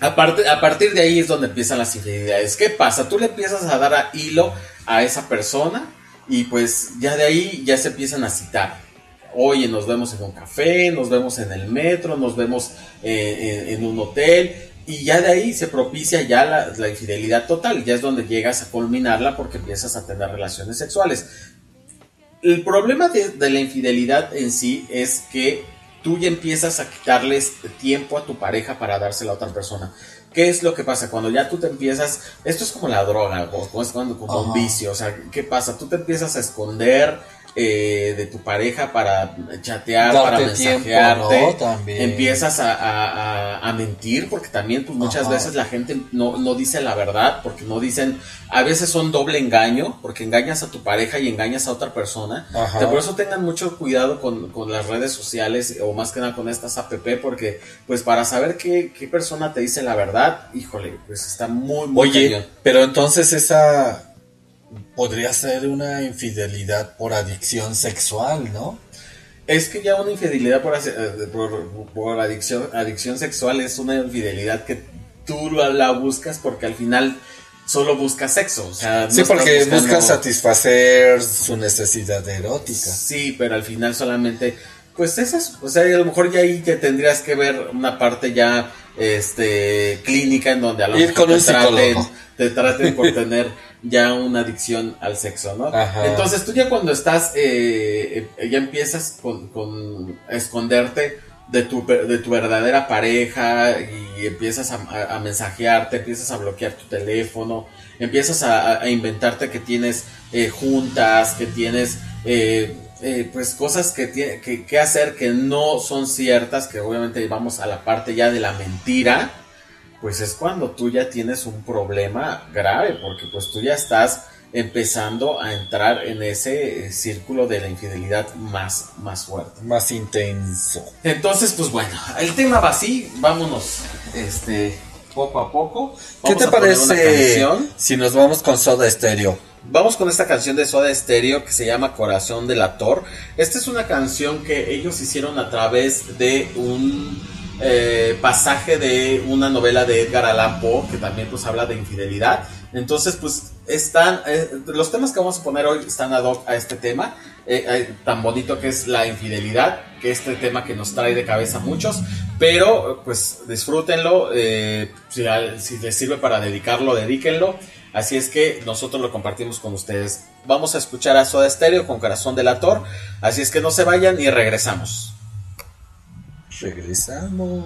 a, partir de ahí es donde empiezan las infidelidades. ¿Qué pasa? Tú le empiezas a dar a hilo a esa persona y pues ya de ahí ya se empiezan a citar. Oye, nos vemos en un café, nos vemos en el metro, nos vemos eh, en, un hotel y ya de ahí se propicia ya la, infidelidad total. Ya es donde llegas a culminarla porque empiezas a tener relaciones sexuales. El problema de la infidelidad en sí es que tú ya empiezas a quitarles tiempo a tu pareja para dársela a otra persona. ¿Qué es lo que pasa? Cuando ya tú te empiezas, esto es como la droga, o como es cuando como un vicio, o sea, ¿qué pasa? Tú te empiezas a esconder eh, de tu pareja para chatear, para tiempo, mensajearte, ¿no? También. empiezas a, a- a- mentir, porque también pues, muchas Ajá. veces la gente no, no dice la verdad, porque no dicen, a veces son doble engaño, porque engañas a tu pareja y engañas a otra persona. Ajá. Por eso tengan mucho cuidado con, con las redes sociales o más que nada con estas app, porque pues para saber qué, qué persona te dice la verdad, híjole, pues está muy, muy Oye, cañón. pero entonces esa podría ser una infidelidad por adicción sexual, ¿no? Es que ya una infidelidad por, eh, por, por adicción, adicción sexual es una infidelidad que tú la, buscas porque al final solo buscas sexo. O sea, no Sí, porque buscando- buscan satisfacer su necesidad erótica. Sí, pero al final solamente, pues es eso. O sea, a lo mejor ya ahí que tendrías que ver una parte ya este clínica en donde a lo Ir mejor con un te traten, te traten por tener ya una adicción al sexo, ¿no? Ajá. Entonces tú ya cuando estás, eh, eh, ya empiezas con, con esconderte de tu, de tu verdadera pareja y empiezas a, a- a mensajearte, empiezas a bloquear tu teléfono, empiezas a, a- inventarte que tienes eh, juntas, que tienes eh, eh, pues cosas que, que hacer que no son ciertas, que obviamente vamos a la parte ya de la mentira, pues es cuando tú ya tienes un problema grave, porque pues tú ya estás empezando a entrar en ese eh, círculo de la infidelidad más, más fuerte. Más intenso. Entonces, pues bueno, el tema va así, vámonos, este, poco a poco. ¿Qué te parece si nos vamos con Soda Stereo? Vamos con esta canción de Soda Stereo que se llama Corazón del Actor. Esta es una canción que ellos hicieron a través de un eh, pasaje de una novela de Edgar Allan Poe que también pues habla de infidelidad. Entonces pues están eh, los temas que vamos a poner hoy están ad hoc a este tema eh, tan bonito que es la infidelidad, que este tema que nos trae de cabeza muchos. Pero pues disfrútenlo, si, les sirve para dedicarlo, dedíquenlo. Así es que nosotros lo compartimos con ustedes. Vamos a escuchar a Soda Stereo con Corazón del Actor. Así es que no se vayan y regresamos. Regresamos.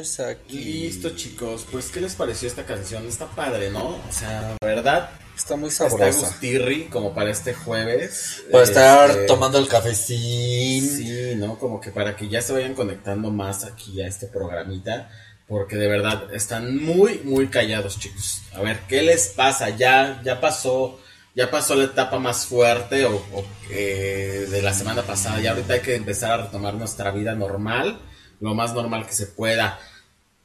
Estamos aquí. Listo, chicos. Pues, ¿qué les pareció esta canción? Está padre, ¿no? O sea, la verdad, Está muy está sabrosa. gustirri como para este jueves. Para estar Este, tomando el cafecín. Sí, ¿no? Como que para que ya se vayan conectando más aquí a este programita. Porque de verdad están muy, muy callados, chicos. A ver, ¿qué les pasa? Ya, ya pasó, ya pasó la etapa más fuerte o, o, eh, de la semana pasada. Ya ahorita hay que empezar a retomar nuestra vida normal, lo más normal que se pueda.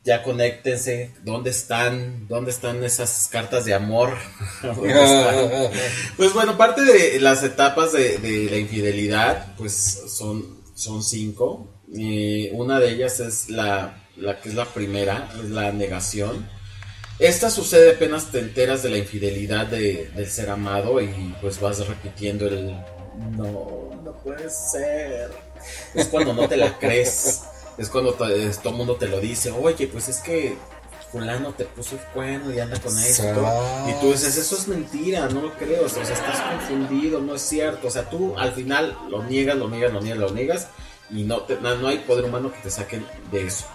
Ya conéctense, ¿dónde están? ¿Dónde están esas cartas de amor? Pues bueno, parte de las etapas de, de la infidelidad, pues son, son cinco. Eh, una de ellas es la, la que es la primera, es la negación. Esta sucede apenas te enteras de la infidelidad de- del ser amado y pues vas repitiendo el no, no puede ser. Es cuando no te la crees. Es cuando todo el mundo te lo dice, oye, pues es que fulano te puso el cuerno y anda con eso. Sas. Y tú dices, eso es mentira, no lo creo, o sea, estás confundido, no es cierto. O sea, tú al final lo niegas, lo niegas, lo niegas, lo niegas y no, te- no, no hay poder humano que te saquen de eso.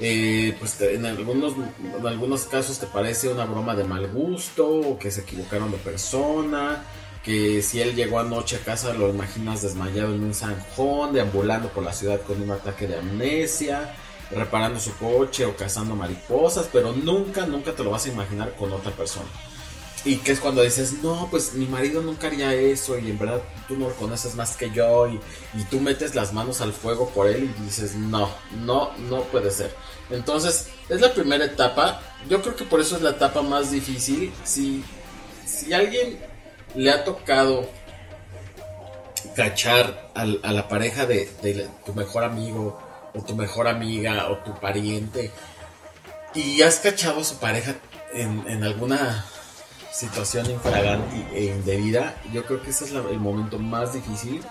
Eh, pues te- en algunos, en algunos casos te parece una broma de mal gusto, o que se equivocaron de persona, que si él llegó anoche a casa lo imaginas desmayado en un zanjón, deambulando por la ciudad con un ataque de amnesia, reparando su coche o cazando mariposas, pero nunca, nunca te lo vas a imaginar con otra persona. y que es cuando dices, no, pues mi marido nunca haría eso y en verdad tú no lo conoces más que yo y, y tú metes las manos al fuego por él y dices, no, no, no puede ser. Entonces, es la primera etapa, yo creo que por eso es la etapa más difícil. Si, si alguien le ha tocado cachar al- a, la pareja de, de tu mejor amigo o tu mejor amiga o tu pariente y has cachado a su pareja en, en alguna situación infragante e indebida, yo creo que ese es la- el momento más difícil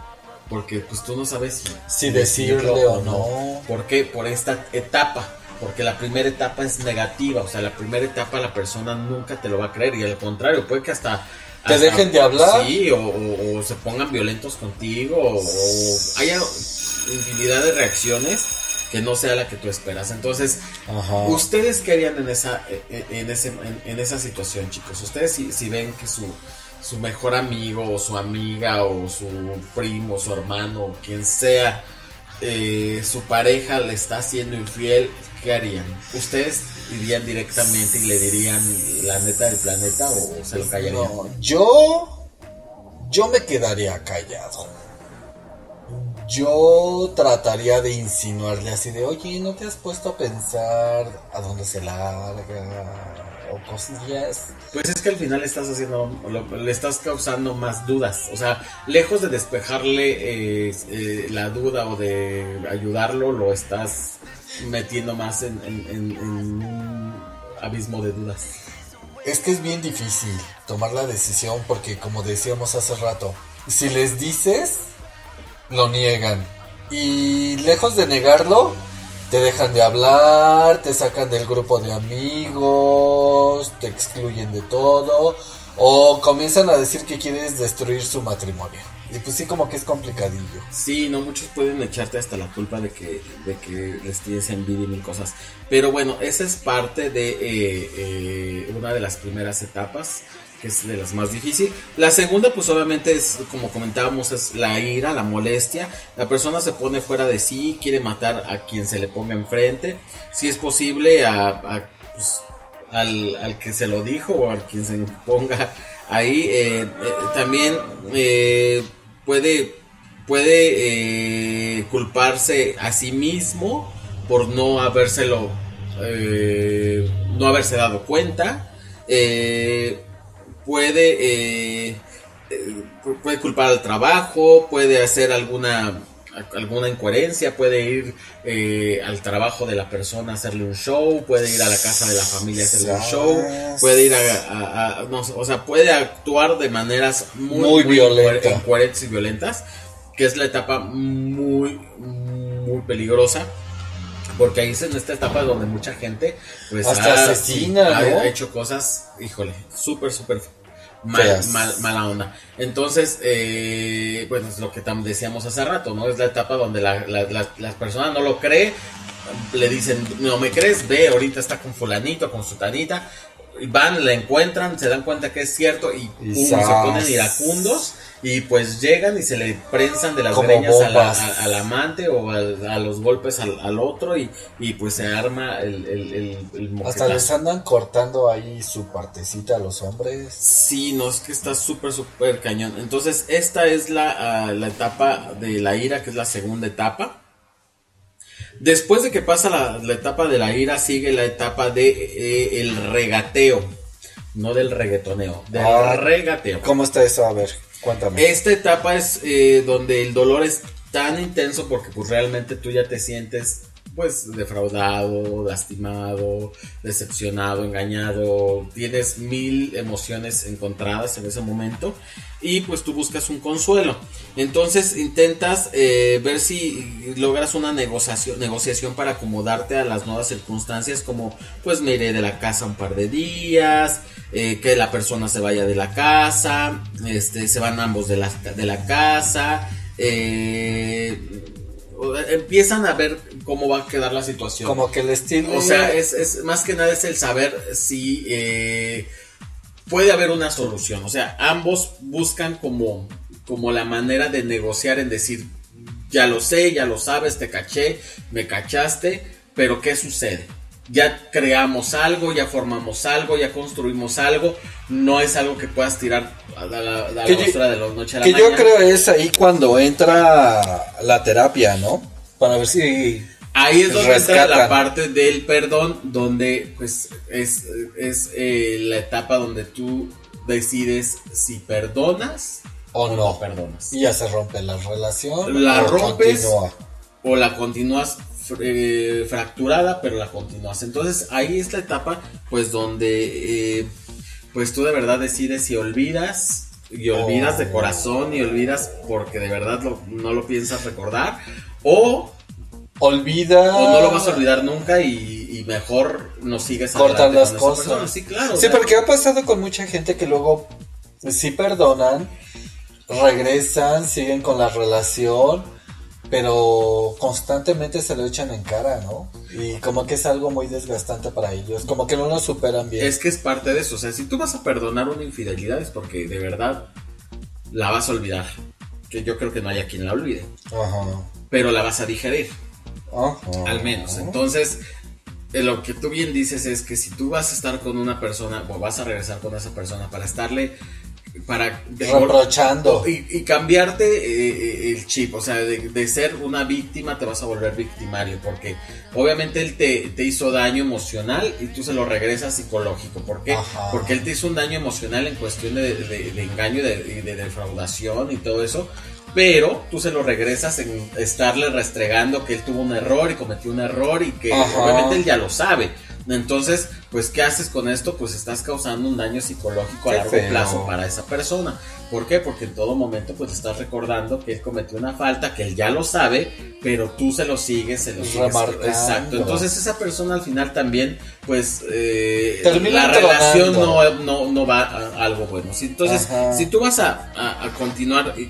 porque pues tú no sabes si, Si decirle o no. ¿Por qué? Por esta etapa. Porque la primera etapa es negativa, o sea, la primera etapa la persona nunca te lo va a creer y al contrario, puede que hasta... ¿Te hasta- dejen de hablar? Sí, o, o- o se pongan violentos contigo, o, o haya infinidad de reacciones que no sea la que tú esperas. Entonces, Ajá. ¿ustedes qué harían en esa, en, ese, en, en esa situación, chicos? Ustedes si, si ven que su, su mejor amigo o su amiga o su primo o su hermano o quien sea, eh, su pareja le está haciendo infiel, ¿qué harían? ¿Ustedes irían directamente y le dirían la neta del planeta o se lo callarían? No, yo. Yo me quedaría callado. Yo trataría de insinuarle así de, oye, ¿no te has puesto a pensar a dónde se larga? O cosillas. Pues es que al final estás haciendo, le estás causando más dudas. O sea, lejos de despejarle eh, la duda o de ayudarlo, lo estás metiendo más en- en un abismo de dudas. Es que es bien difícil tomar la decisión porque, como decíamos hace rato, si les dices, lo niegan. Y lejos de negarlo, te dejan de hablar, te sacan del grupo de amigos, te excluyen de todo, o comienzan a decir que quieres destruir su matrimonio. Y pues sí, como que es complicadillo. Sí, no muchos pueden echarte hasta la culpa de que, de que les tienes envidia y mil cosas. Pero bueno, esa es parte de eh, eh, una de las primeras etapas, que es de las más difíciles. La segunda, pues obviamente es, como comentábamos, es la ira, la molestia. La persona se pone fuera de sí, quiere matar a quien se le ponga enfrente. Si es posible, a, pues, al, al que se lo dijo o al quien se ponga ahí. eh, eh, también eh, puede, puede culparse a sí mismo por no habérselo, no haberse dado cuenta. Puede, eh, eh, pu- puede culpar al trabajo, puede hacer alguna alguna incoherencia, puede ir eh, al trabajo de la persona a hacerle un show, puede ir a la casa de la familia a hacerle un show, puede ir a, a- a- no sé, o sea, puede actuar de maneras muy, Muy violenta. incoherentes y violentas, que es la etapa muy, muy peligrosa. Porque ahí es en esta etapa donde mucha gente pues Hasta ha- asesina, ha- ¿no? ha hecho cosas, híjole, súper, súper mal, mal- mala onda. Entonces, eh, bueno, es lo que decíamos hace rato, ¿no? Es la etapa donde la, la, la- la persona no lo cree, le dicen, no me crees, ve, ahorita está con fulanito, con sutanita, van, la encuentran, se dan cuenta que es cierto y, Y pum, se ponen iracundos y pues llegan y se le prensan de las Como greñas a la- a- al amante o al- a los golpes al, al otro y, y pues se arma el, el, el, el Hasta les andan cortando ahí su partecita a los hombres. Sí, no, es que está súper, súper cañón. Entonces, esta es la, ah, la etapa de la ira, que es la segunda etapa. Después de que pasa la, la etapa de la ira, sigue la etapa de eh, el regateo. No del reggaetoneo, del Ah, regateo. ¿Cómo está eso? A ver, cuéntame. Esta etapa es eh, donde el dolor es tan intenso porque pues realmente tú ya te sientes pues defraudado, lastimado, decepcionado, engañado, tienes mil emociones encontradas en ese momento y pues tú buscas un consuelo. Entonces intentas eh, ver si logras una negociación, negociación para acomodarte a las nuevas circunstancias como pues me iré de la casa un par de días, eh, que la persona se vaya de la casa, este, se van ambos de la, de la casa, eh, empiezan a ver cómo va a quedar la situación. Como que el estilo. O sea, es, es- más que nada es el saber si eh, puede haber una solución. O sea, ambos buscan como, como la manera de negociar en decir, ya lo sé, ya lo sabes, te caché, me cachaste, pero ¿qué sucede? Ya creamos algo, ya formamos algo, ya construimos algo, no es algo que puedas tirar a la, a la yo- de la noche a la Que yo mañana. creo es ahí cuando entra la terapia, ¿no? Para ver si Ahí es donde entra rescatan. la parte del perdón, donde pues es, es eh, la etapa donde tú decides si perdonas o no. perdonas. Y ya se rompe la relación. La rompes continúa. o la continúas eh, fracturada, pero la continúas. Entonces ahí es la etapa pues donde eh, pues tú de verdad decides si olvidas y olvidas de corazón y olvidas porque de verdad lo- no lo piensas recordar o Olvida. o no lo vas a olvidar nunca y, y mejor no sigues adelante las cosas. Sí, claro. o Sí, sea, porque ha pasado con mucha gente que luego sí perdonan, regresan, siguen con la relación, pero constantemente se lo echan en cara, ¿no? Y como que es algo muy desgastante para ellos, como que no lo superan bien. Es que es parte de eso. O sea, si tú vas a perdonar una infidelidad es porque de verdad la vas a olvidar. Que yo creo que no haya quien la olvide. Ajá. Pero la vas a digerir. Ajá. Al menos. Entonces, eh, lo que tú bien dices es que si tú vas a estar con una persona o vas a regresar con esa persona para estarle para Reprochando. y, y cambiarte eh, eh, el chip, o sea, de, de ser una víctima te vas a volver victimario, porque obviamente él te, te hizo daño emocional y tú se lo regresas psicológico. ¿Por qué? Ajá. Porque él te hizo un daño emocional en cuestión de, de- de engaño y de, y de defraudación y todo eso. Pero tú se lo regresas en estarle restregando que él tuvo un error y cometió un error y que Ajá. obviamente él ya lo sabe. Entonces, pues, ¿qué haces con esto? Pues estás causando un daño psicológico a largo feo. plazo para esa persona. ¿Por qué? Porque en todo momento pues estás recordando que él cometió una falta, que él ya lo sabe, pero tú se lo sigues, se lo sigues. Exacto. Entonces esa persona al final también pues eh, la relación no, no, no va a algo bueno. Entonces, Ajá. si tú vas a, a- a continuar eh,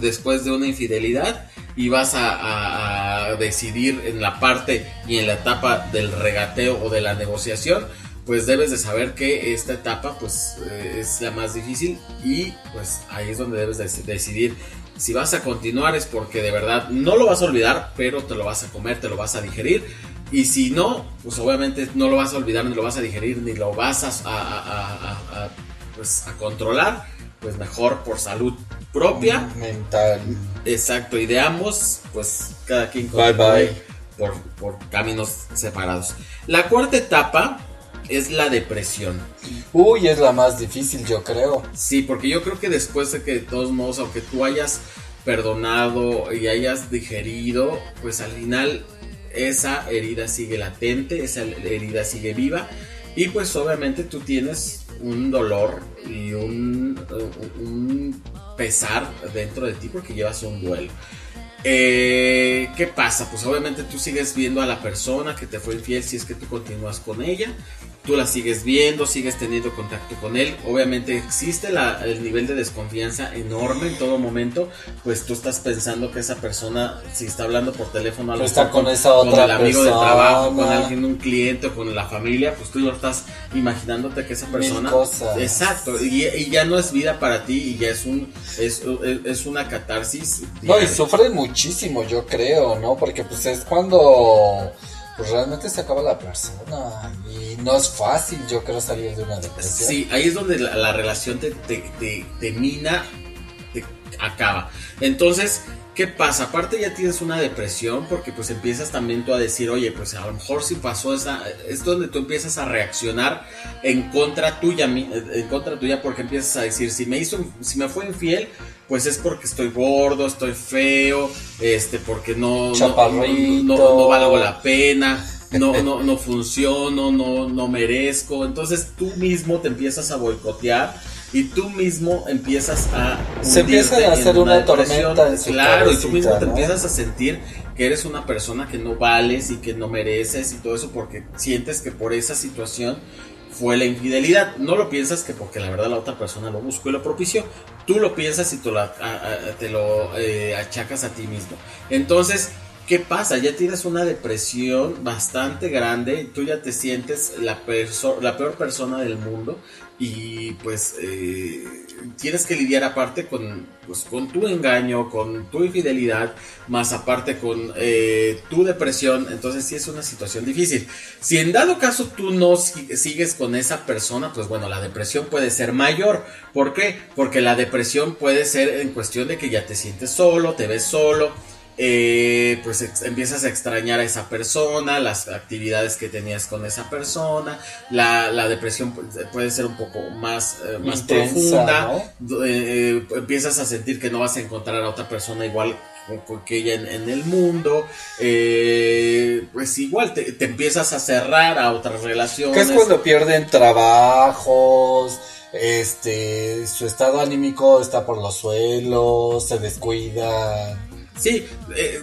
después de una infidelidad y vas a, decidir en la parte y en la etapa del regateo o de la negociación, pues debes de saber que esta etapa pues eh, es la más difícil y pues ahí es donde debes de decidir si vas a continuar es porque de verdad no lo vas a olvidar, pero te lo vas a comer, te lo vas a digerir. Y si no, pues obviamente no lo vas a olvidar, ni lo vas a digerir, ni lo vas a, a- pues, a controlar. Pues mejor por salud propia. Mental. Exacto, y de ambos, pues cada quien Bye, bye. Por, por caminos separados. La cuarta etapa es la depresión. Uy, es la más difícil, yo creo. Sí, porque yo creo que después de que de todos modos, aunque tú hayas perdonado y hayas digerido, pues al final esa herida sigue latente, esa herida sigue viva y pues obviamente tú tienes un dolor y un, un pesar dentro de ti porque llevas un duelo. Eh, ¿Qué pasa? Pues obviamente tú sigues viendo a la persona que te fue infiel si es que tú continúas con ella. Tú la sigues viendo, sigues teniendo contacto con él. Obviamente existe la- el nivel de desconfianza enorme en todo momento. Pues tú estás pensando que esa persona, si está hablando por teléfono, a lo Está con esa otra el amigo de persona. trabajo, con alguien, un cliente o con la familia, pues tú lo estás imaginándote que esa persona. Exacto. Y, y ya no es vida para ti y ya es un es, es una catarsis. No, y sufren muchísimo, yo creo, ¿no? Porque pues es cuando pues realmente se acaba la persona y no es fácil, yo creo, salir de una depresión. Sí, ahí es donde la, la relación te, te, mina, te acaba. Entonces, ¿qué pasa? Aparte ya tienes una depresión porque pues empiezas también tú a decir, oye, pues a lo mejor si pasó esa... Es donde tú empiezas a reaccionar en contra tuya, en contra tuya porque empiezas a decir, si me hizo, si me fue infiel, pues es porque estoy gordo, estoy feo, este, porque no, no, no, valgo la pena, no, no, no funciono, no, no merezco. Entonces tú mismo te empiezas a boicotear y tú mismo empiezas a. Se empieza hundirte a hacer una tormenta en su Claro, y tú mismo te ¿no? empiezas a sentir que eres una persona que no vales y que no mereces y todo eso porque sientes que por esa situación fue la infidelidad. No lo piensas que porque la verdad la otra persona lo buscó y lo propició. Tú lo piensas y tú a- te lo eh, achacas a ti mismo. Entonces, ¿qué pasa? Ya tienes una depresión bastante grande. Tú ya te sientes la, la peor persona del mundo. y pues eh, tienes que lidiar aparte con, pues, con tu engaño, con tu infidelidad, más aparte con eh, tu depresión, entonces sí es una situación difícil. Si en dado caso tú no si- sigues con esa persona, pues bueno, la depresión puede ser mayor. ¿Por qué? Porque la depresión puede ser en cuestión de que ya te sientes solo, te ves solo, eh, pues empiezas a extrañar a esa persona, las actividades que tenías con esa persona, la, la depresión pu- puede ser un poco más, eh, más Intensa, profunda, eh, eh, empiezas a sentir que no vas a encontrar a otra persona igual que ella en, en el mundo, eh, pues igual te, te empiezas a cerrar a otras Que relaciones. es cuando pierden trabajos, este, su estado anímico está por los suelos, se descuida. Sí, eh,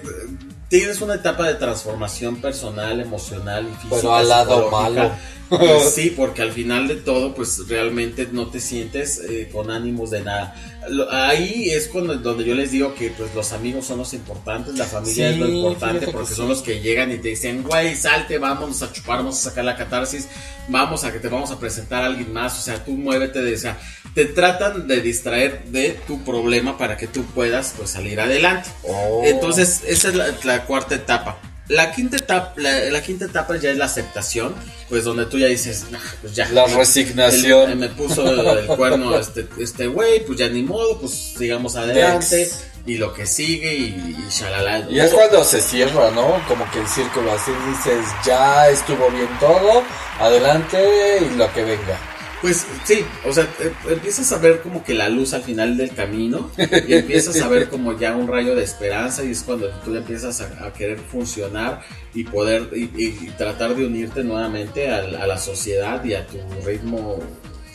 tienes una etapa de transformación personal, emocional y física. Pero al lado malo. Pues sí, porque al final de todo, pues realmente no te sientes eh, con ánimos de nada. Lo- ahí es cuando donde yo les digo que pues los amigos son los importantes, la familia Sí, es lo importante porque sí. son los que llegan y te dicen, güey, salte, vámonos a chupar, vamos a sacar la catarsis, vamos a que te vamos a presentar a alguien más, o sea, tú muévete, de, o sea, te tratan de distraer de tu problema para que tú puedas pues salir adelante. Oh. Entonces, esa es la, la cuarta etapa. La quinta etapa, la, la quinta etapa ya es la aceptación, pues donde tú ya dices, "Nah, pues ya. La resignación. Me puso el cuerno este este güey, pues ya ni modo, pues sigamos adelante Dex. y lo que sigue y, y shalala. Y es cuando se cierra, ¿no? Como que el círculo así dices, ya estuvo bien todo, adelante y lo que venga. Pues sí, o sea, eh, empiezas a ver como que la luz al final del camino y empiezas a ver como ya un rayo de esperanza y es cuando tú empiezas a, querer funcionar y poder y, tratar de unirte nuevamente a, la sociedad y a tu ritmo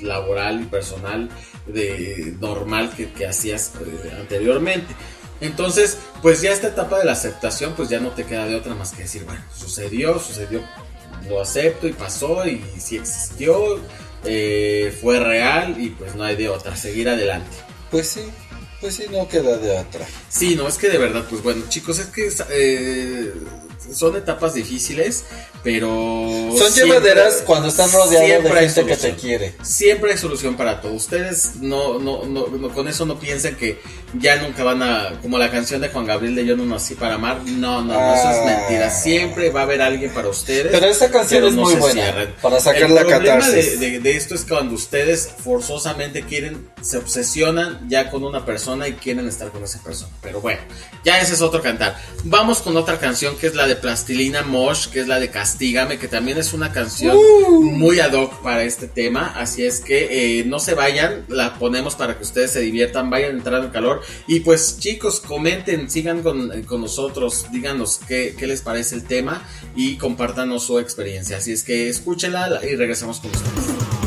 laboral y personal de normal que, que hacías eh, anteriormente. Entonces, pues ya esta etapa de la aceptación, pues ya no te queda de otra más que decir, bueno, sucedió, sucedió, lo acepto y pasó y sí existió, eh, fue real y pues no hay de otra, seguir adelante. Pues sí, pues sí, no queda de otra. Sí, no, es que de verdad, pues bueno, chicos, es que eh, son etapas difíciles, pero... Son siempre- llevaderas cuando están rodeados de gente que te quiere. Siempre hay solución para todo. Ustedes no, no, no, no- con eso no piensen que ya nunca van a, como la canción de Juan Gabriel de Yo no nací para amar. No, no, no, eso es Ah. mentira. Siempre va a haber alguien para ustedes. Pero esa canción pero es no muy buena, cierren. para sacar El la problema. De, de- de esto es cuando ustedes forzosamente quieren, se obsesionan ya con una persona y quieren estar con esa persona. Pero bueno, ya ese es otro cantar. Vamos con otra canción que es la de Plastilina Mosh, que es la de Castígame, que también es una canción Uh. muy ad hoc para este tema. Así es que eh, no se vayan, la ponemos para que ustedes se diviertan, vayan entrando en calor. Y pues chicos, comenten, sigan con, eh, con nosotros, díganos qué, qué les parece el tema y compártanos su experiencia. Así es que escúchenla y regresamos con ustedes.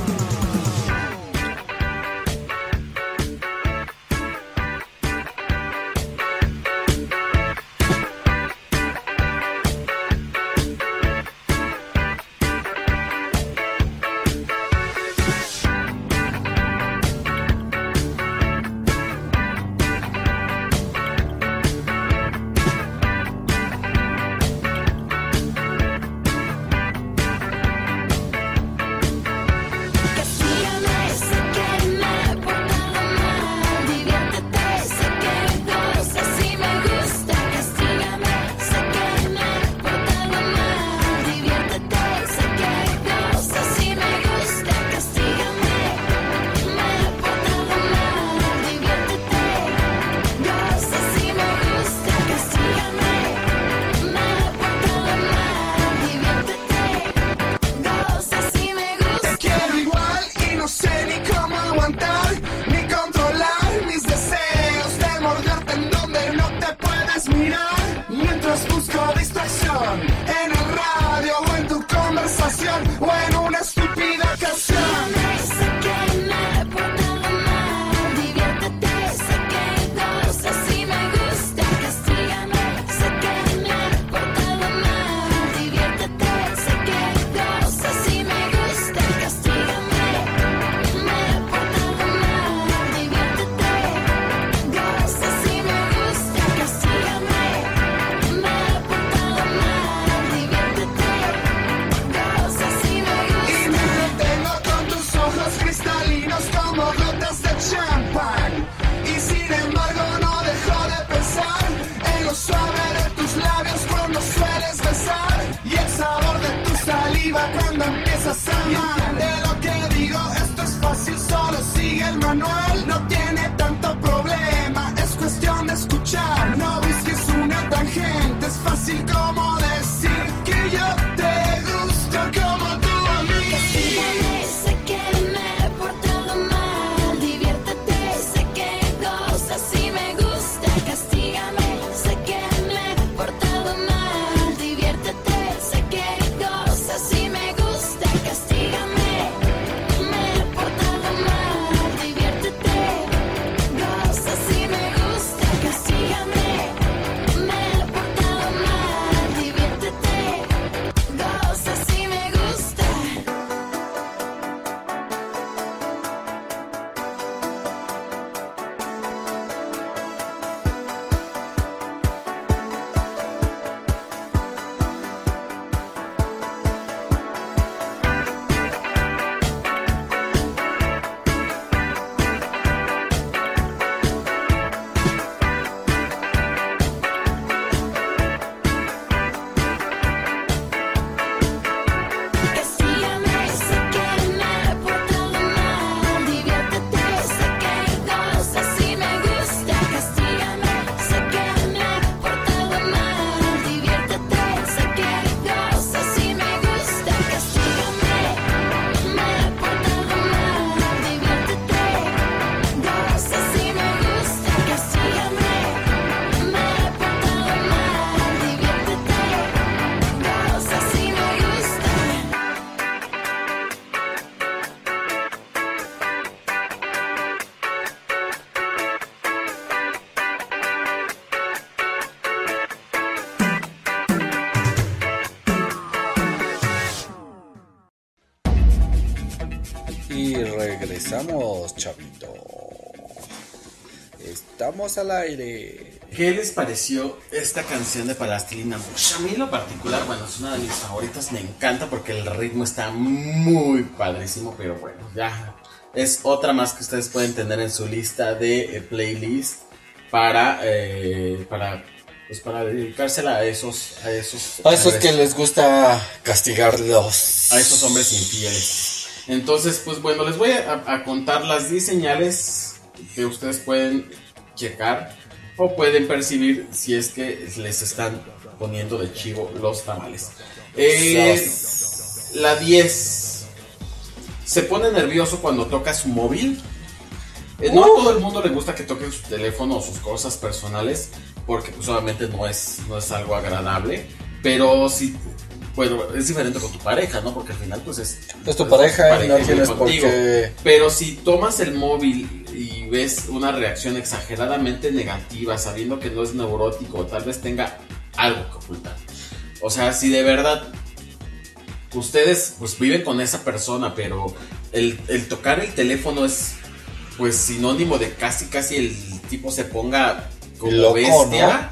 Regresamos, chavito. Estamos al aire. ¿Qué les pareció esta canción de Palastilina Bush? A mí en lo particular, bueno, es una de mis favoritas, me encanta porque el ritmo está muy padrísimo, pero bueno, ya es otra más que ustedes pueden tener en su lista de eh, playlist para, eh, para, pues para dedicársela a esos, a esos, A esos que les gusta castigarlos. a esos hombres infieles. Entonces, pues bueno, les voy a, a contar las 10 señales que ustedes pueden checar o pueden percibir si es que les están poniendo de chivo los tamales. Eh, la 10. Se pone nervioso cuando toca su móvil. Eh, no a todo el mundo le gusta que toquen su teléfono o sus cosas personales porque pues obviamente no es, no es algo agradable. Pero si, bueno, es diferente con tu pareja, ¿no? Porque al final pues es... Es tu pareja y no y tienes por contigo. qué. Pero si tomas el móvil y ves una reacción exageradamente negativa, sabiendo que no es neurótico tal vez tenga algo que ocultar. O sea, si de verdad ustedes pues viven con esa persona, pero el, el tocar el teléfono es pues sinónimo de casi casi el tipo se ponga como Loco, bestia,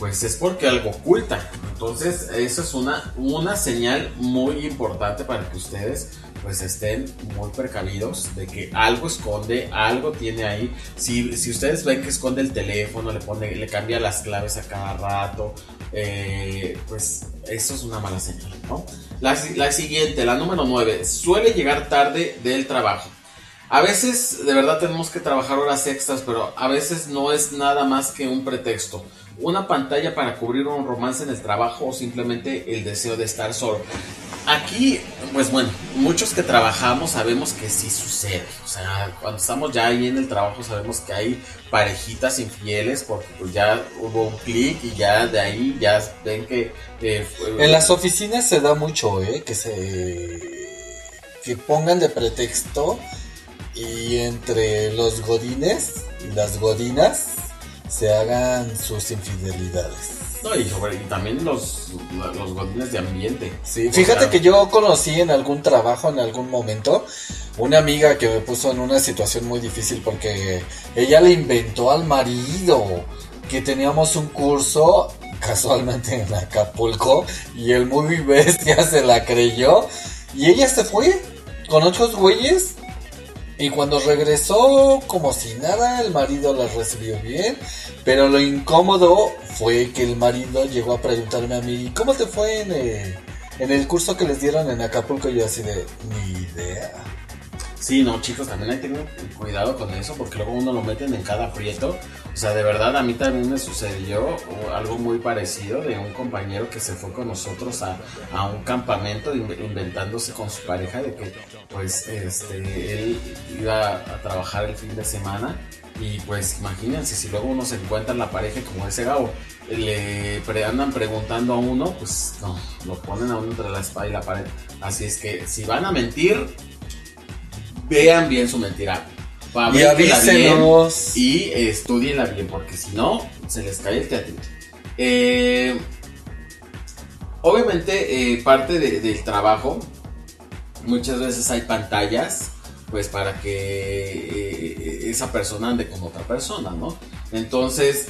pues es porque algo oculta. Entonces, eso es una, una señal muy importante para que ustedes pues estén muy precavidos de que algo esconde, algo tiene ahí. Si, si ustedes ven que esconde el teléfono, le pone, le cambia las claves a cada rato, eh, pues eso es una mala señal, ¿no? La, la siguiente, la número 9, suele llegar tarde del trabajo. A veces de verdad tenemos que trabajar horas extras, pero a veces no es nada más que un pretexto. Una pantalla para cubrir un romance en el trabajo o simplemente el deseo de estar solo. Aquí, pues bueno, muchos que trabajamos sabemos que sí sucede. O sea, cuando estamos ya ahí en el trabajo sabemos que hay parejitas infieles porque pues ya hubo un clic y ya de ahí ya ven que... eh, En las oficinas se da mucho, ¿eh? Que se. que pongan de pretexto y entre los godines y las godinas se hagan sus infidelidades. No, y, sobre, y también los, los godines de ambiente. Sí, fíjate sea, que yo conocí en algún trabajo, en algún momento, una amiga que me puso en una situación muy difícil porque ella le inventó al marido que teníamos un curso casualmente en Acapulco y el muy bestia se la creyó y ella se fue con otros güeyes y cuando regresó como si nada el marido la recibió bien pero lo incómodo fue que el marido llegó a preguntarme a mí ¿cómo te fue en, eh, En el curso que les dieron en Acapulco yo así de, ni idea. Sí, no, chicos, también hay que tener cuidado con eso porque luego uno lo meten en cada aprieto. O sea, de verdad, a mí también me sucedió uh, algo muy parecido de un compañero que se fue con nosotros a, a un campamento in- inventándose con su pareja de que, pues, este, él iba a trabajar el fin de semana y pues imagínense, si luego uno se encuentra en la pareja como ese Gabo, le pre- andan preguntando a uno, pues no, lo ponen a uno entre la espada y la pared. Así es que si van a mentir, vean bien su mentira. Y Fabríquenla bien avísenos. y estudienla bien, porque si no, se les cae el teatrito. Eh, obviamente, eh, parte de- del trabajo, muchas veces hay pantallas, pues para que eh, esa persona ande con otra persona, ¿no? Entonces,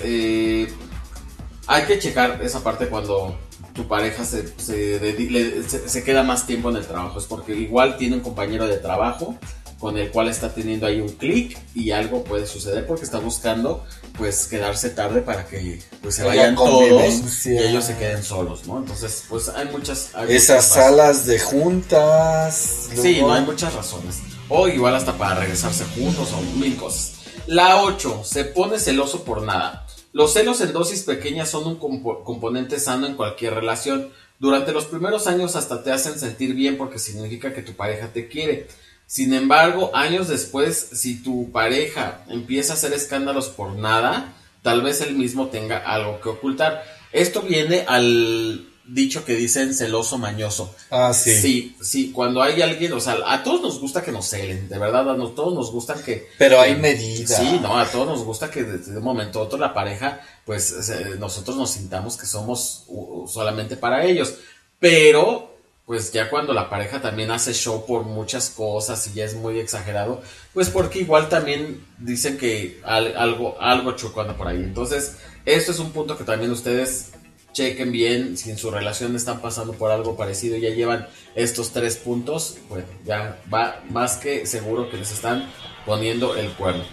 hay que checar esa parte cuando tu pareja se, se- se queda más tiempo en el trabajo. Es porque igual tiene un compañero de trabajo con el cual está teniendo ahí un clic y algo puede suceder porque está buscando pues quedarse tarde para que pues se vayan todos y ellos se queden solos, ¿no? Entonces pues hay muchas... hay Esas muchas salas de juntas. Sí, luego- no hay muchas razones. O igual hasta para regresarse juntos o mil cosas. La 8. Se pone celoso por nada. Los celos en dosis pequeñas son un compo- componente sano en cualquier relación. Durante los primeros años hasta te hacen sentir bien porque significa que tu pareja te quiere. Sin embargo, años después, si tu pareja empieza a hacer escándalos por nada, tal vez él mismo tenga algo que ocultar. Esto viene al dicho que dicen celoso mañoso. Ah, sí. Sí, sí, cuando hay alguien, o sea, a todos nos gusta que nos celen, de verdad, a nos- todos nos gustan que... Pero hay que- medida. Sí, no, a todos nos gusta que desde un momento a otro la pareja, pues se- nosotros nos sintamos que somos uh, solamente para ellos. Pero, pues ya cuando la pareja también hace show por muchas cosas y ya es muy exagerado, pues porque igual también dicen que al- algo, algo anda por ahí. Entonces, esto es un punto que también ustedes chequen bien si en su relación están pasando por algo parecido y ya llevan estos tres puntos, bueno, ya va más que seguro que les están poniendo el cuerno.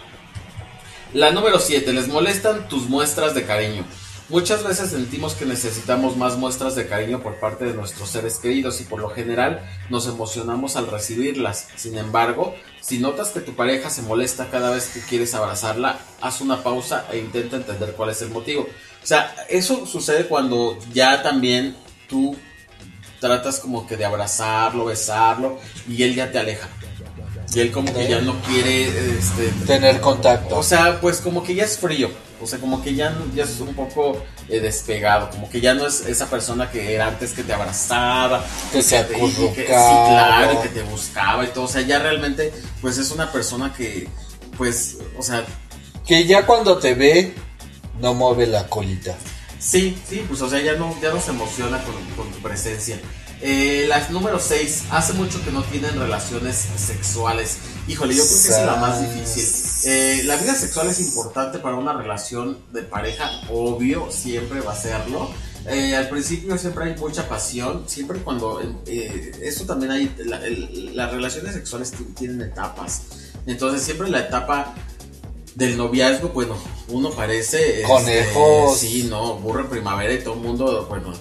La número 7, les molestan tus muestras de cariño. Muchas veces sentimos que necesitamos más muestras de cariño por parte de nuestros seres queridos y por lo general nos emocionamos al recibirlas. Sin embargo, si notas que tu pareja se molesta cada vez que quieres abrazarla, haz una pausa e intenta entender cuál es el motivo. O sea, eso sucede cuando ya también tú tratas como que de abrazarlo, besarlo y él ya te aleja. Y él como que ya no quiere este, Tener contacto. o sea, pues como que ya es frío. O sea, como que ya, ya es un poco eh, despegado. Como que ya no es esa persona que era antes que te abrazaba. Que se te- y que- Sí, acurrucaba. claro, que te buscaba y todo. O sea, ya realmente, pues es una persona que, pues, o sea, Que ya cuando te ve, no mueve la colita. Sí, sí, pues o sea, ya no, ya no se emociona con, con tu presencia. Eh, las número 6, hace mucho que no tienen relaciones sexuales. Híjole, yo creo que es la más difícil. Eh, la vida sexual es importante para una relación de pareja, obvio, siempre va a serlo. Eh, al principio siempre hay mucha pasión, siempre cuando... eh, esto también hay... la- el- las relaciones sexuales tienen etapas. Entonces siempre la etapa del noviazgo, bueno, uno parece... este, Conejos. sí, no, burro en primavera y todo el mundo, bueno,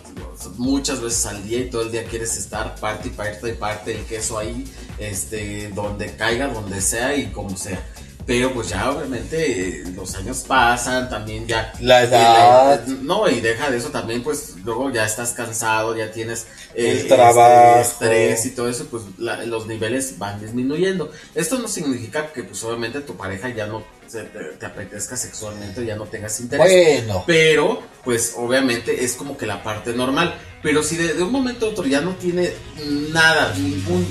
muchas veces al día y todo el día quieres estar parte y parte y parte el queso ahí, este, donde caiga, donde sea y como sea. Pero pues ya obviamente los años pasan, también ya... La edad. no, y deja de eso también, pues luego ya estás cansado, ya tienes eh, El este, trabajo. estrés y todo eso, pues la- los niveles van disminuyendo. Esto no significa que pues obviamente tu pareja ya no se te, te apetezca sexualmente, ya no tengas interés. Bueno. Pero, pues obviamente es como que la parte normal. Pero si de, de un momento a otro ya no tiene nada, ningún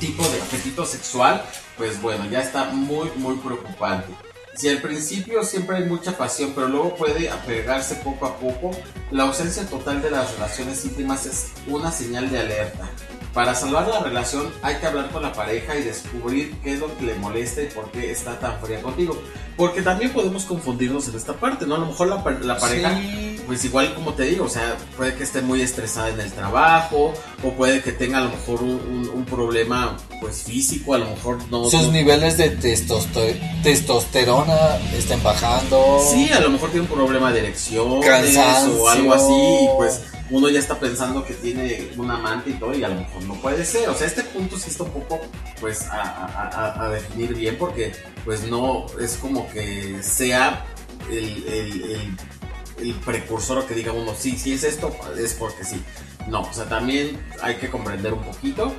tipo de apetito sexual, pues bueno, ya está muy, muy preocupante. Si al principio siempre hay mucha pasión, pero luego puede apegarse poco a poco, la ausencia total de las relaciones íntimas es una señal de alerta. Para salvar la relación hay que hablar con la pareja y descubrir qué es lo que le molesta y por qué está tan fría contigo. Porque también podemos confundirnos en esta parte, ¿no? A lo mejor la, la pareja, pues igual como te digo, o sea, puede que esté muy estresada en el trabajo o puede que tenga a lo mejor un, un- un problema pues físico, a lo mejor no... Sus no- niveles de testosto- testosterona están bajando. Sí, a lo mejor tiene un problema de erección o algo así, y pues uno ya está pensando que tiene un amante y todo y a lo mejor no puede ser. O sea, este punto sí está un poco pues a, a- a- a definir bien porque pues no es como que sea el, el- el- el precursor que diga uno, sí, sí es esto, es porque sí. No, o sea, también hay que comprender un poquito.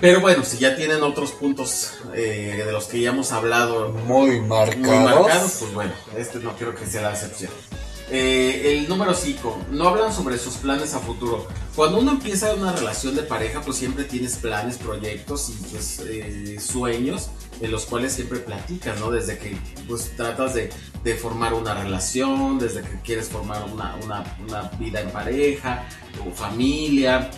Pero bueno, si ya tienen otros puntos eh, de los que ya hemos hablado Muy marcados. muy marcados, pues bueno, este no creo que sea la excepción. Eh, el número 5, no hablan sobre sus planes a futuro. Cuando uno empieza una relación de pareja, pues siempre tienes planes, proyectos y pues, eh, sueños en los cuales siempre platicas, ¿no? Desde que pues tratas de, de formar una relación, desde que quieres formar una, una, una vida en pareja o familia,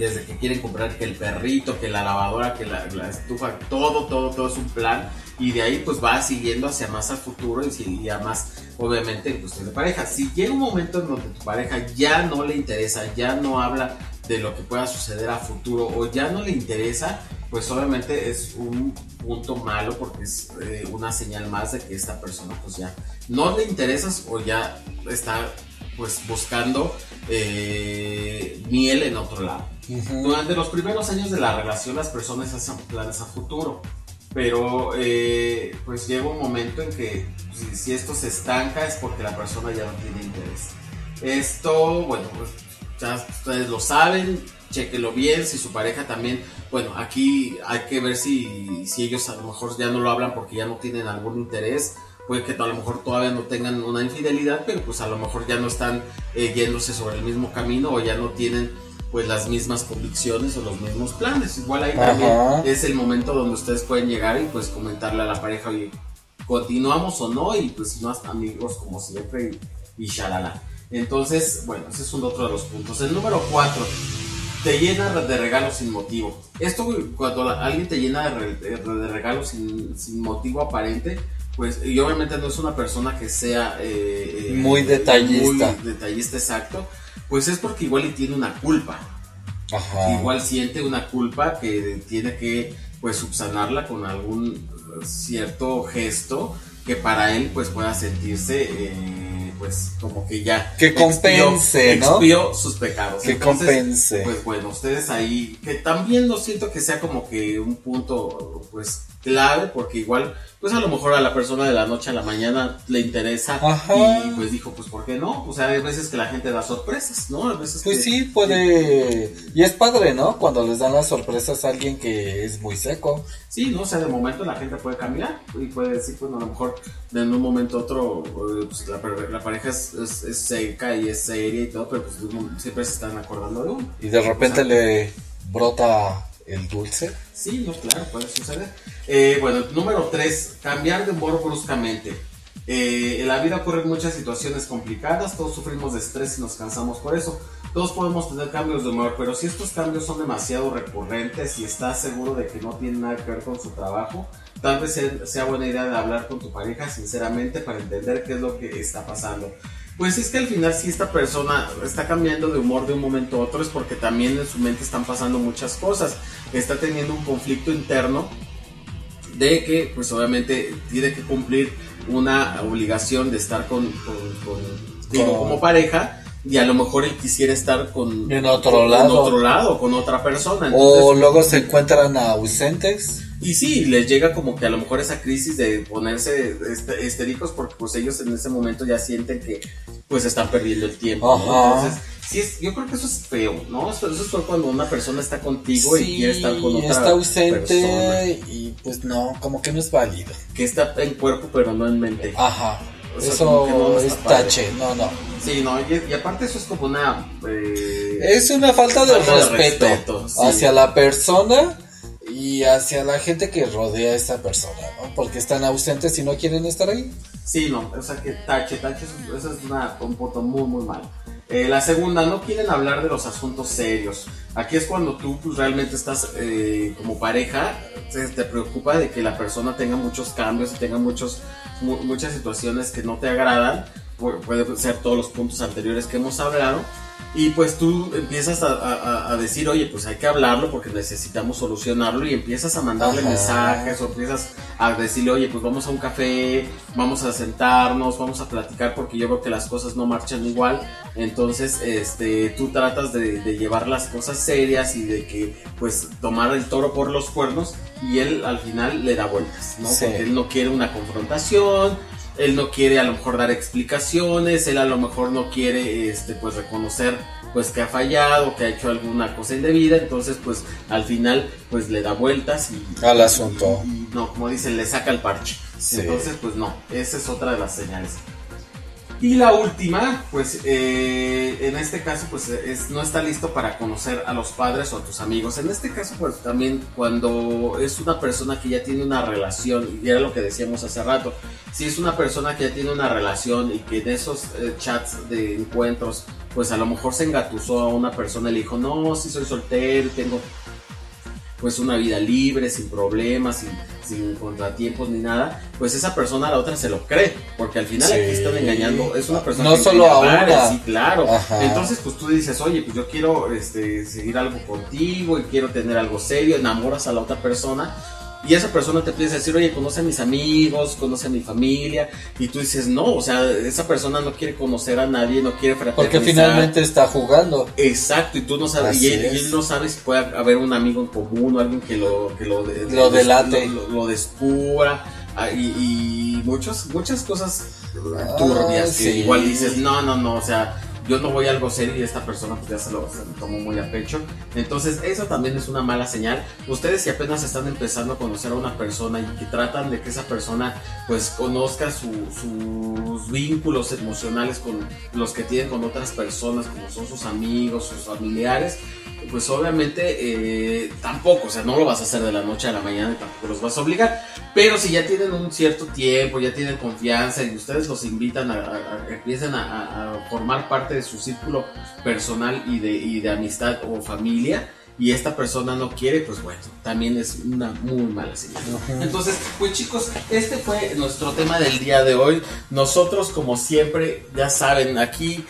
desde que quieren comprar que el perrito, que la lavadora, que la, estufa, todo, todo, todo es un plan. Y de ahí pues va siguiendo hacia más al futuro y a más, obviamente, en cuestión de pareja. Si llega un momento en donde tu pareja ya no le interesa, ya no habla de lo que pueda suceder a futuro o ya no le interesa, pues obviamente es un punto malo porque es eh, una señal más de que esta persona pues ya no le interesas o ya está pues buscando eh, miel en otro lado. Ujú. Durante los primeros años de la relación las personas hacen planes a futuro, pero eh, pues llega un momento en que si, si esto se estanca es porque la persona ya no tiene interés. Esto, bueno, pues ya ustedes lo saben, chequenlo bien, si su pareja también, bueno, aquí hay que ver si, si ellos a lo mejor ya no lo hablan porque ya no tienen algún interés, puede que a lo mejor todavía no tengan una infidelidad, pero pues a lo mejor ya no están eh, yéndose sobre el mismo camino o ya no tienen pues las mismas convicciones o los mismos planes. Igual ahí Ajá. también es el momento donde ustedes pueden llegar y pues comentarle a la pareja, oye, continuamos o no, y pues si no, hasta amigos como siempre y, y shalala. Entonces, bueno, ese es un otro de los puntos. El número 4, te llena de regalos sin motivo. Esto, cuando la- alguien te llena de, re- de- de regalos sin, sin motivo aparente, pues, y obviamente no es una persona que sea eh, eh, Muy detallista. muy detallista, exacto, pues es porque igual y tiene una culpa Ajá. igual siente una culpa que tiene que pues subsanarla con algún eh, cierto gesto que para él pues pueda sentirse eh, pues como que ya Que compense, ¿no? expió sus pecados Que Entonces, compense. pues bueno ustedes ahí que también no siento que sea como que un punto pues clave porque igual pues a lo mejor a la persona de la noche a la mañana le interesa Ajá. y pues dijo pues por qué no o sea hay veces que la gente da sorpresas no a veces Pues que- sí, puede. Y es padre, ¿no? Cuando les dan las sorpresas a alguien que es muy seco. Sí, no, o sea, de momento la gente puede cambiar y puede decir, bueno, a lo mejor en un momento u otro eh, pues, la, pare- la pareja es, es- es seca y es seria y todo, pero pues de siempre se están acordando de uno. Y de repente O sea, le brota el dulce. Sí, no, claro, puede suceder. Eh, bueno, número 3, cambiar de humor bruscamente. Eh, en la vida ocurren muchas situaciones complicadas, todos sufrimos de estrés y nos cansamos por eso. Todos podemos tener cambios de humor, pero si estos cambios son demasiado recurrentes y estás seguro de que no tienen nada que ver con su trabajo, tal vez sea buena idea de hablar con tu pareja sinceramente para entender qué es lo que está pasando. Pues es que al final si esta persona está cambiando de humor de un momento a otro es porque también en su mente están pasando muchas cosas. Está teniendo un conflicto interno de que pues obviamente tiene que cumplir una obligación de estar con, con, con- digo, como pareja y a lo mejor él quisiera estar con En otro con- lado. otro lado con otra persona O luego se encuentran ausentes. Y sí les llega como que a lo mejor esa crisis de ponerse este- histéricos porque pues ellos en ese momento ya sienten que pues están perdiendo el tiempo ¿no? Ajá. entonces sí es, yo creo que eso es feo no eso, eso es feo cuando una persona está contigo y quiere estar con otra está ausente persona y pues no, como que no es válido. que está en cuerpo pero no en mente Ajá. O sea, Eso no, es padre. tache, no, no. Sí, no, y, y aparte eso es como una... eh, Es una falta de Falta de respeto, sí. hacia la persona y hacia la gente que rodea a esa persona. Porque están ausentes y no quieren estar ahí. Sí, no, o sea que tache, tache, eso, es una, un punto muy, muy malo. Eh, la segunda, no quieren hablar de los asuntos serios. Aquí es cuando tú pues, realmente estás eh, como pareja, te, te preocupa de que la persona tenga muchos cambios y tenga muchos, mu- muchas situaciones que no te agradan. Pu- Puede ser todos los puntos anteriores que hemos hablado. Y pues tú empiezas a, a- a decir, oye, pues hay que hablarlo porque necesitamos solucionarlo y empiezas a mandarle Ajá. mensajes o empiezas a decirle, oye, pues vamos a un café, vamos a sentarnos, vamos a platicar porque yo veo que las cosas no marchan igual. Entonces, este, tú tratas de, de llevar las cosas serias y de que, pues, tomar el toro por los cuernos y él al final le da vueltas, ¿no? Sí. Porque él no quiere una confrontación, él no quiere a lo mejor dar explicaciones, él a lo mejor no quiere este pues reconocer pues que ha fallado, que ha hecho alguna cosa indebida, entonces pues al final pues le da vueltas y Al asunto. y- y no, como dicen, le saca el parche. Sí. Entonces pues no, esa es otra de las señales. Y la última, pues eh, en este caso, pues es, no está listo para conocer a los padres o a tus amigos. En este caso, pues también cuando es una persona que ya tiene una relación, y era lo que decíamos hace rato, si es una persona que ya tiene una relación y que en esos eh, chats de encuentros, pues a lo mejor se engatusó a una persona y le dijo, no, si soy soltero, tengo pues una vida libre, sin problemas, sin, sin contratiempos ni nada, pues esa persona a la otra se lo cree, porque al final Sí. aquí están engañando, es una persona No que solo a una. sí, claro. Ajá. Entonces, pues tú dices, oye, pues yo quiero este, seguir algo contigo y quiero tener algo serio, enamoras a la otra persona. Y esa persona te empieza a decir, oye, conoce a mis amigos, conoce a mi familia. Y tú dices, no, o sea, esa persona no quiere conocer a nadie, no quiere fraternizar. Porque finalmente está jugando. Exacto, y tú no sabes, y él, y es. él no sabe si puede haber un amigo en común o alguien que lo, que lo, de- Lo delate. lo, lo descubra, ah, y, y muchos, muchas cosas turbias Ah, que sí. igual dices, no, no, no, o sea, yo no voy a algo serio y esta persona pues ya se lo, se lo tomó muy a pecho. Entonces, eso también es una mala señal. Ustedes si apenas están empezando a conocer a una persona y que tratan de que esa persona pues conozca su- sus vínculos emocionales con los que tienen con otras personas, como son sus amigos, sus familiares, pues obviamente eh, tampoco, o sea, no lo vas a hacer de la noche a la mañana y tampoco los vas a obligar, pero si ya tienen un cierto tiempo, ya tienen confianza y ustedes los invitan a, a- a a, a- a formar parte de su círculo personal y de, y de amistad o familia, y esta persona no quiere, pues bueno, también es una muy mala señal. Entonces, pues chicos, este fue nuestro tema del día de hoy. Nosotros, como siempre, ya saben, aquí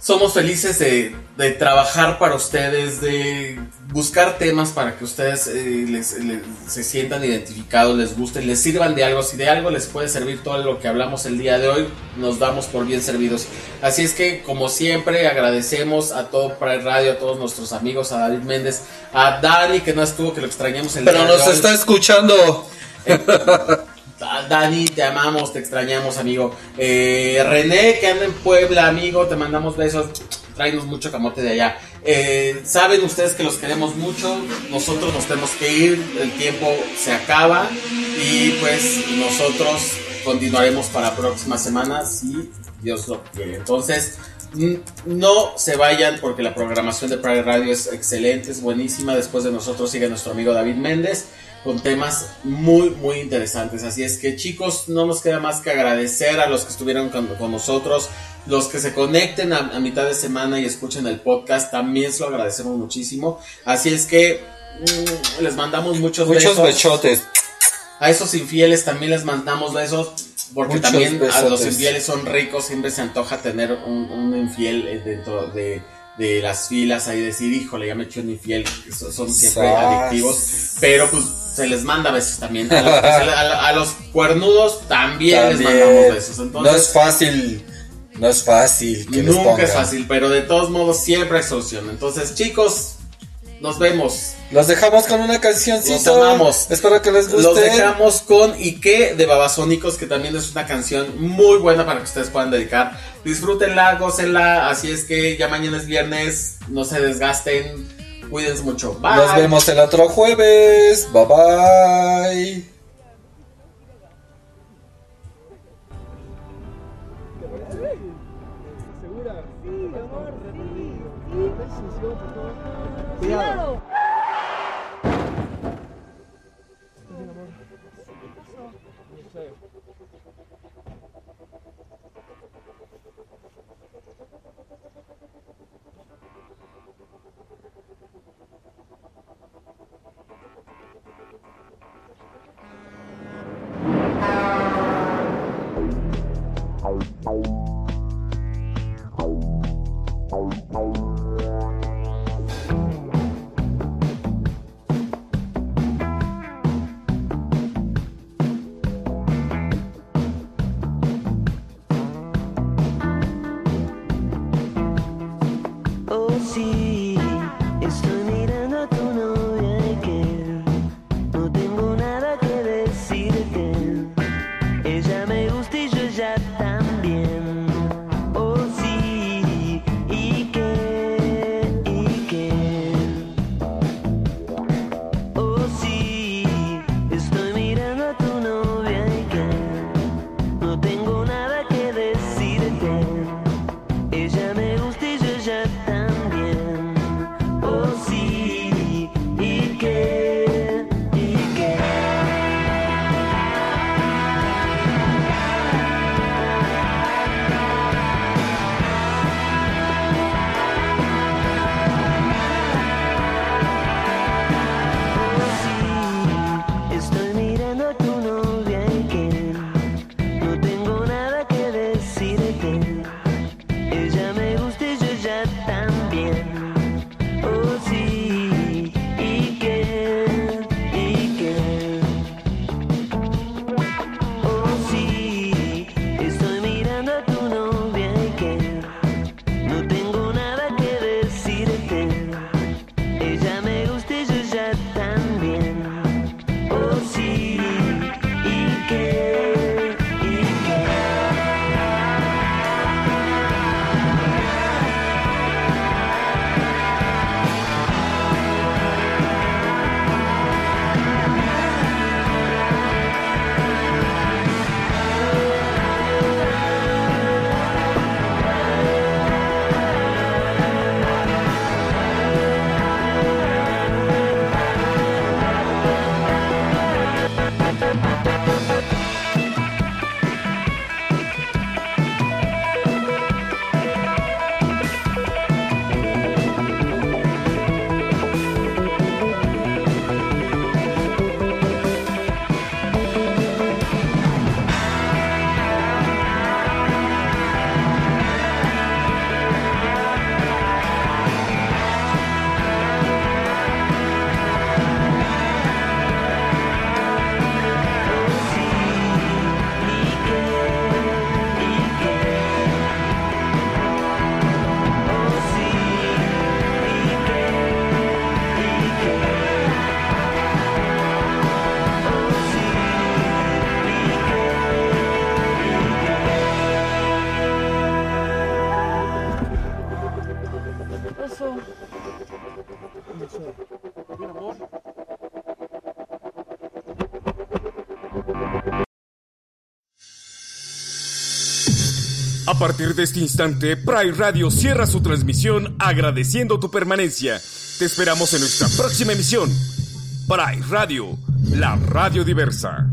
somos felices de, de trabajar para ustedes, de buscar temas para que ustedes eh, les- les- se sientan identificados, les guste, les sirvan de algo. Si de algo les puede servir todo lo que hablamos el día de hoy, nos damos por bien servidos. Así es que, como siempre, agradecemos a todo Pride Radio, a todos nuestros amigos, a David Méndez, a Dani, que no estuvo, que lo extrañamos el Pero día de nos hoy. está escuchando. Ah, Dani, te amamos, te extrañamos, amigo. Eh, René, que anda en Puebla, amigo, te mandamos besos. Tráenos mucho camote de allá. Eh, Saben ustedes que los queremos mucho. Nosotros nos tenemos que ir. El tiempo se acaba. Y pues nosotros continuaremos para la próxima semana si Dios lo quiere. Entonces, no se vayan porque la programación de Pride Radio es excelente, es buenísima. Después de nosotros sigue nuestro amigo David Méndez con temas muy, muy interesantes. Así es que chicos, no nos queda más que agradecer a los que estuvieron con, con nosotros, los que se conecten a, a mitad de semana y escuchen el podcast, también se lo agradecemos muchísimo. Así es que mm, les mandamos muchos, Muchos besos. bechotes. A esos infieles también les mandamos besos. Porque Muchos también a los infieles son ricos, siempre se antoja tener un, un infiel eh, dentro de, de las filas ahí decir, híjole, ya me eché un infiel, son siempre Sas. adictivos, pero pues se les manda besos también. A los, le- a- a los cuernudos también, les mandamos besos. no Entonces, es fácil. No es fácil que les nunca es fácil, pero de todos modos siempre hay solución. Entonces, chicos, nos vemos. Los dejamos con una cancioncita. Los amamos. Espero que les guste. Los dejamos con Ike de Babasónicos, que también es una canción muy buena para que ustedes puedan dedicar. Disfrútenla, gócenla. Así es que ya mañana es viernes. No se desgasten. Cuídense mucho. Bye. Nos vemos el otro jueves. Bye bye. Cuidado. A partir de este instante, Pride Radio cierra su transmisión agradeciendo tu permanencia. Te esperamos en nuestra próxima emisión. Pride Radio, la radio diversa.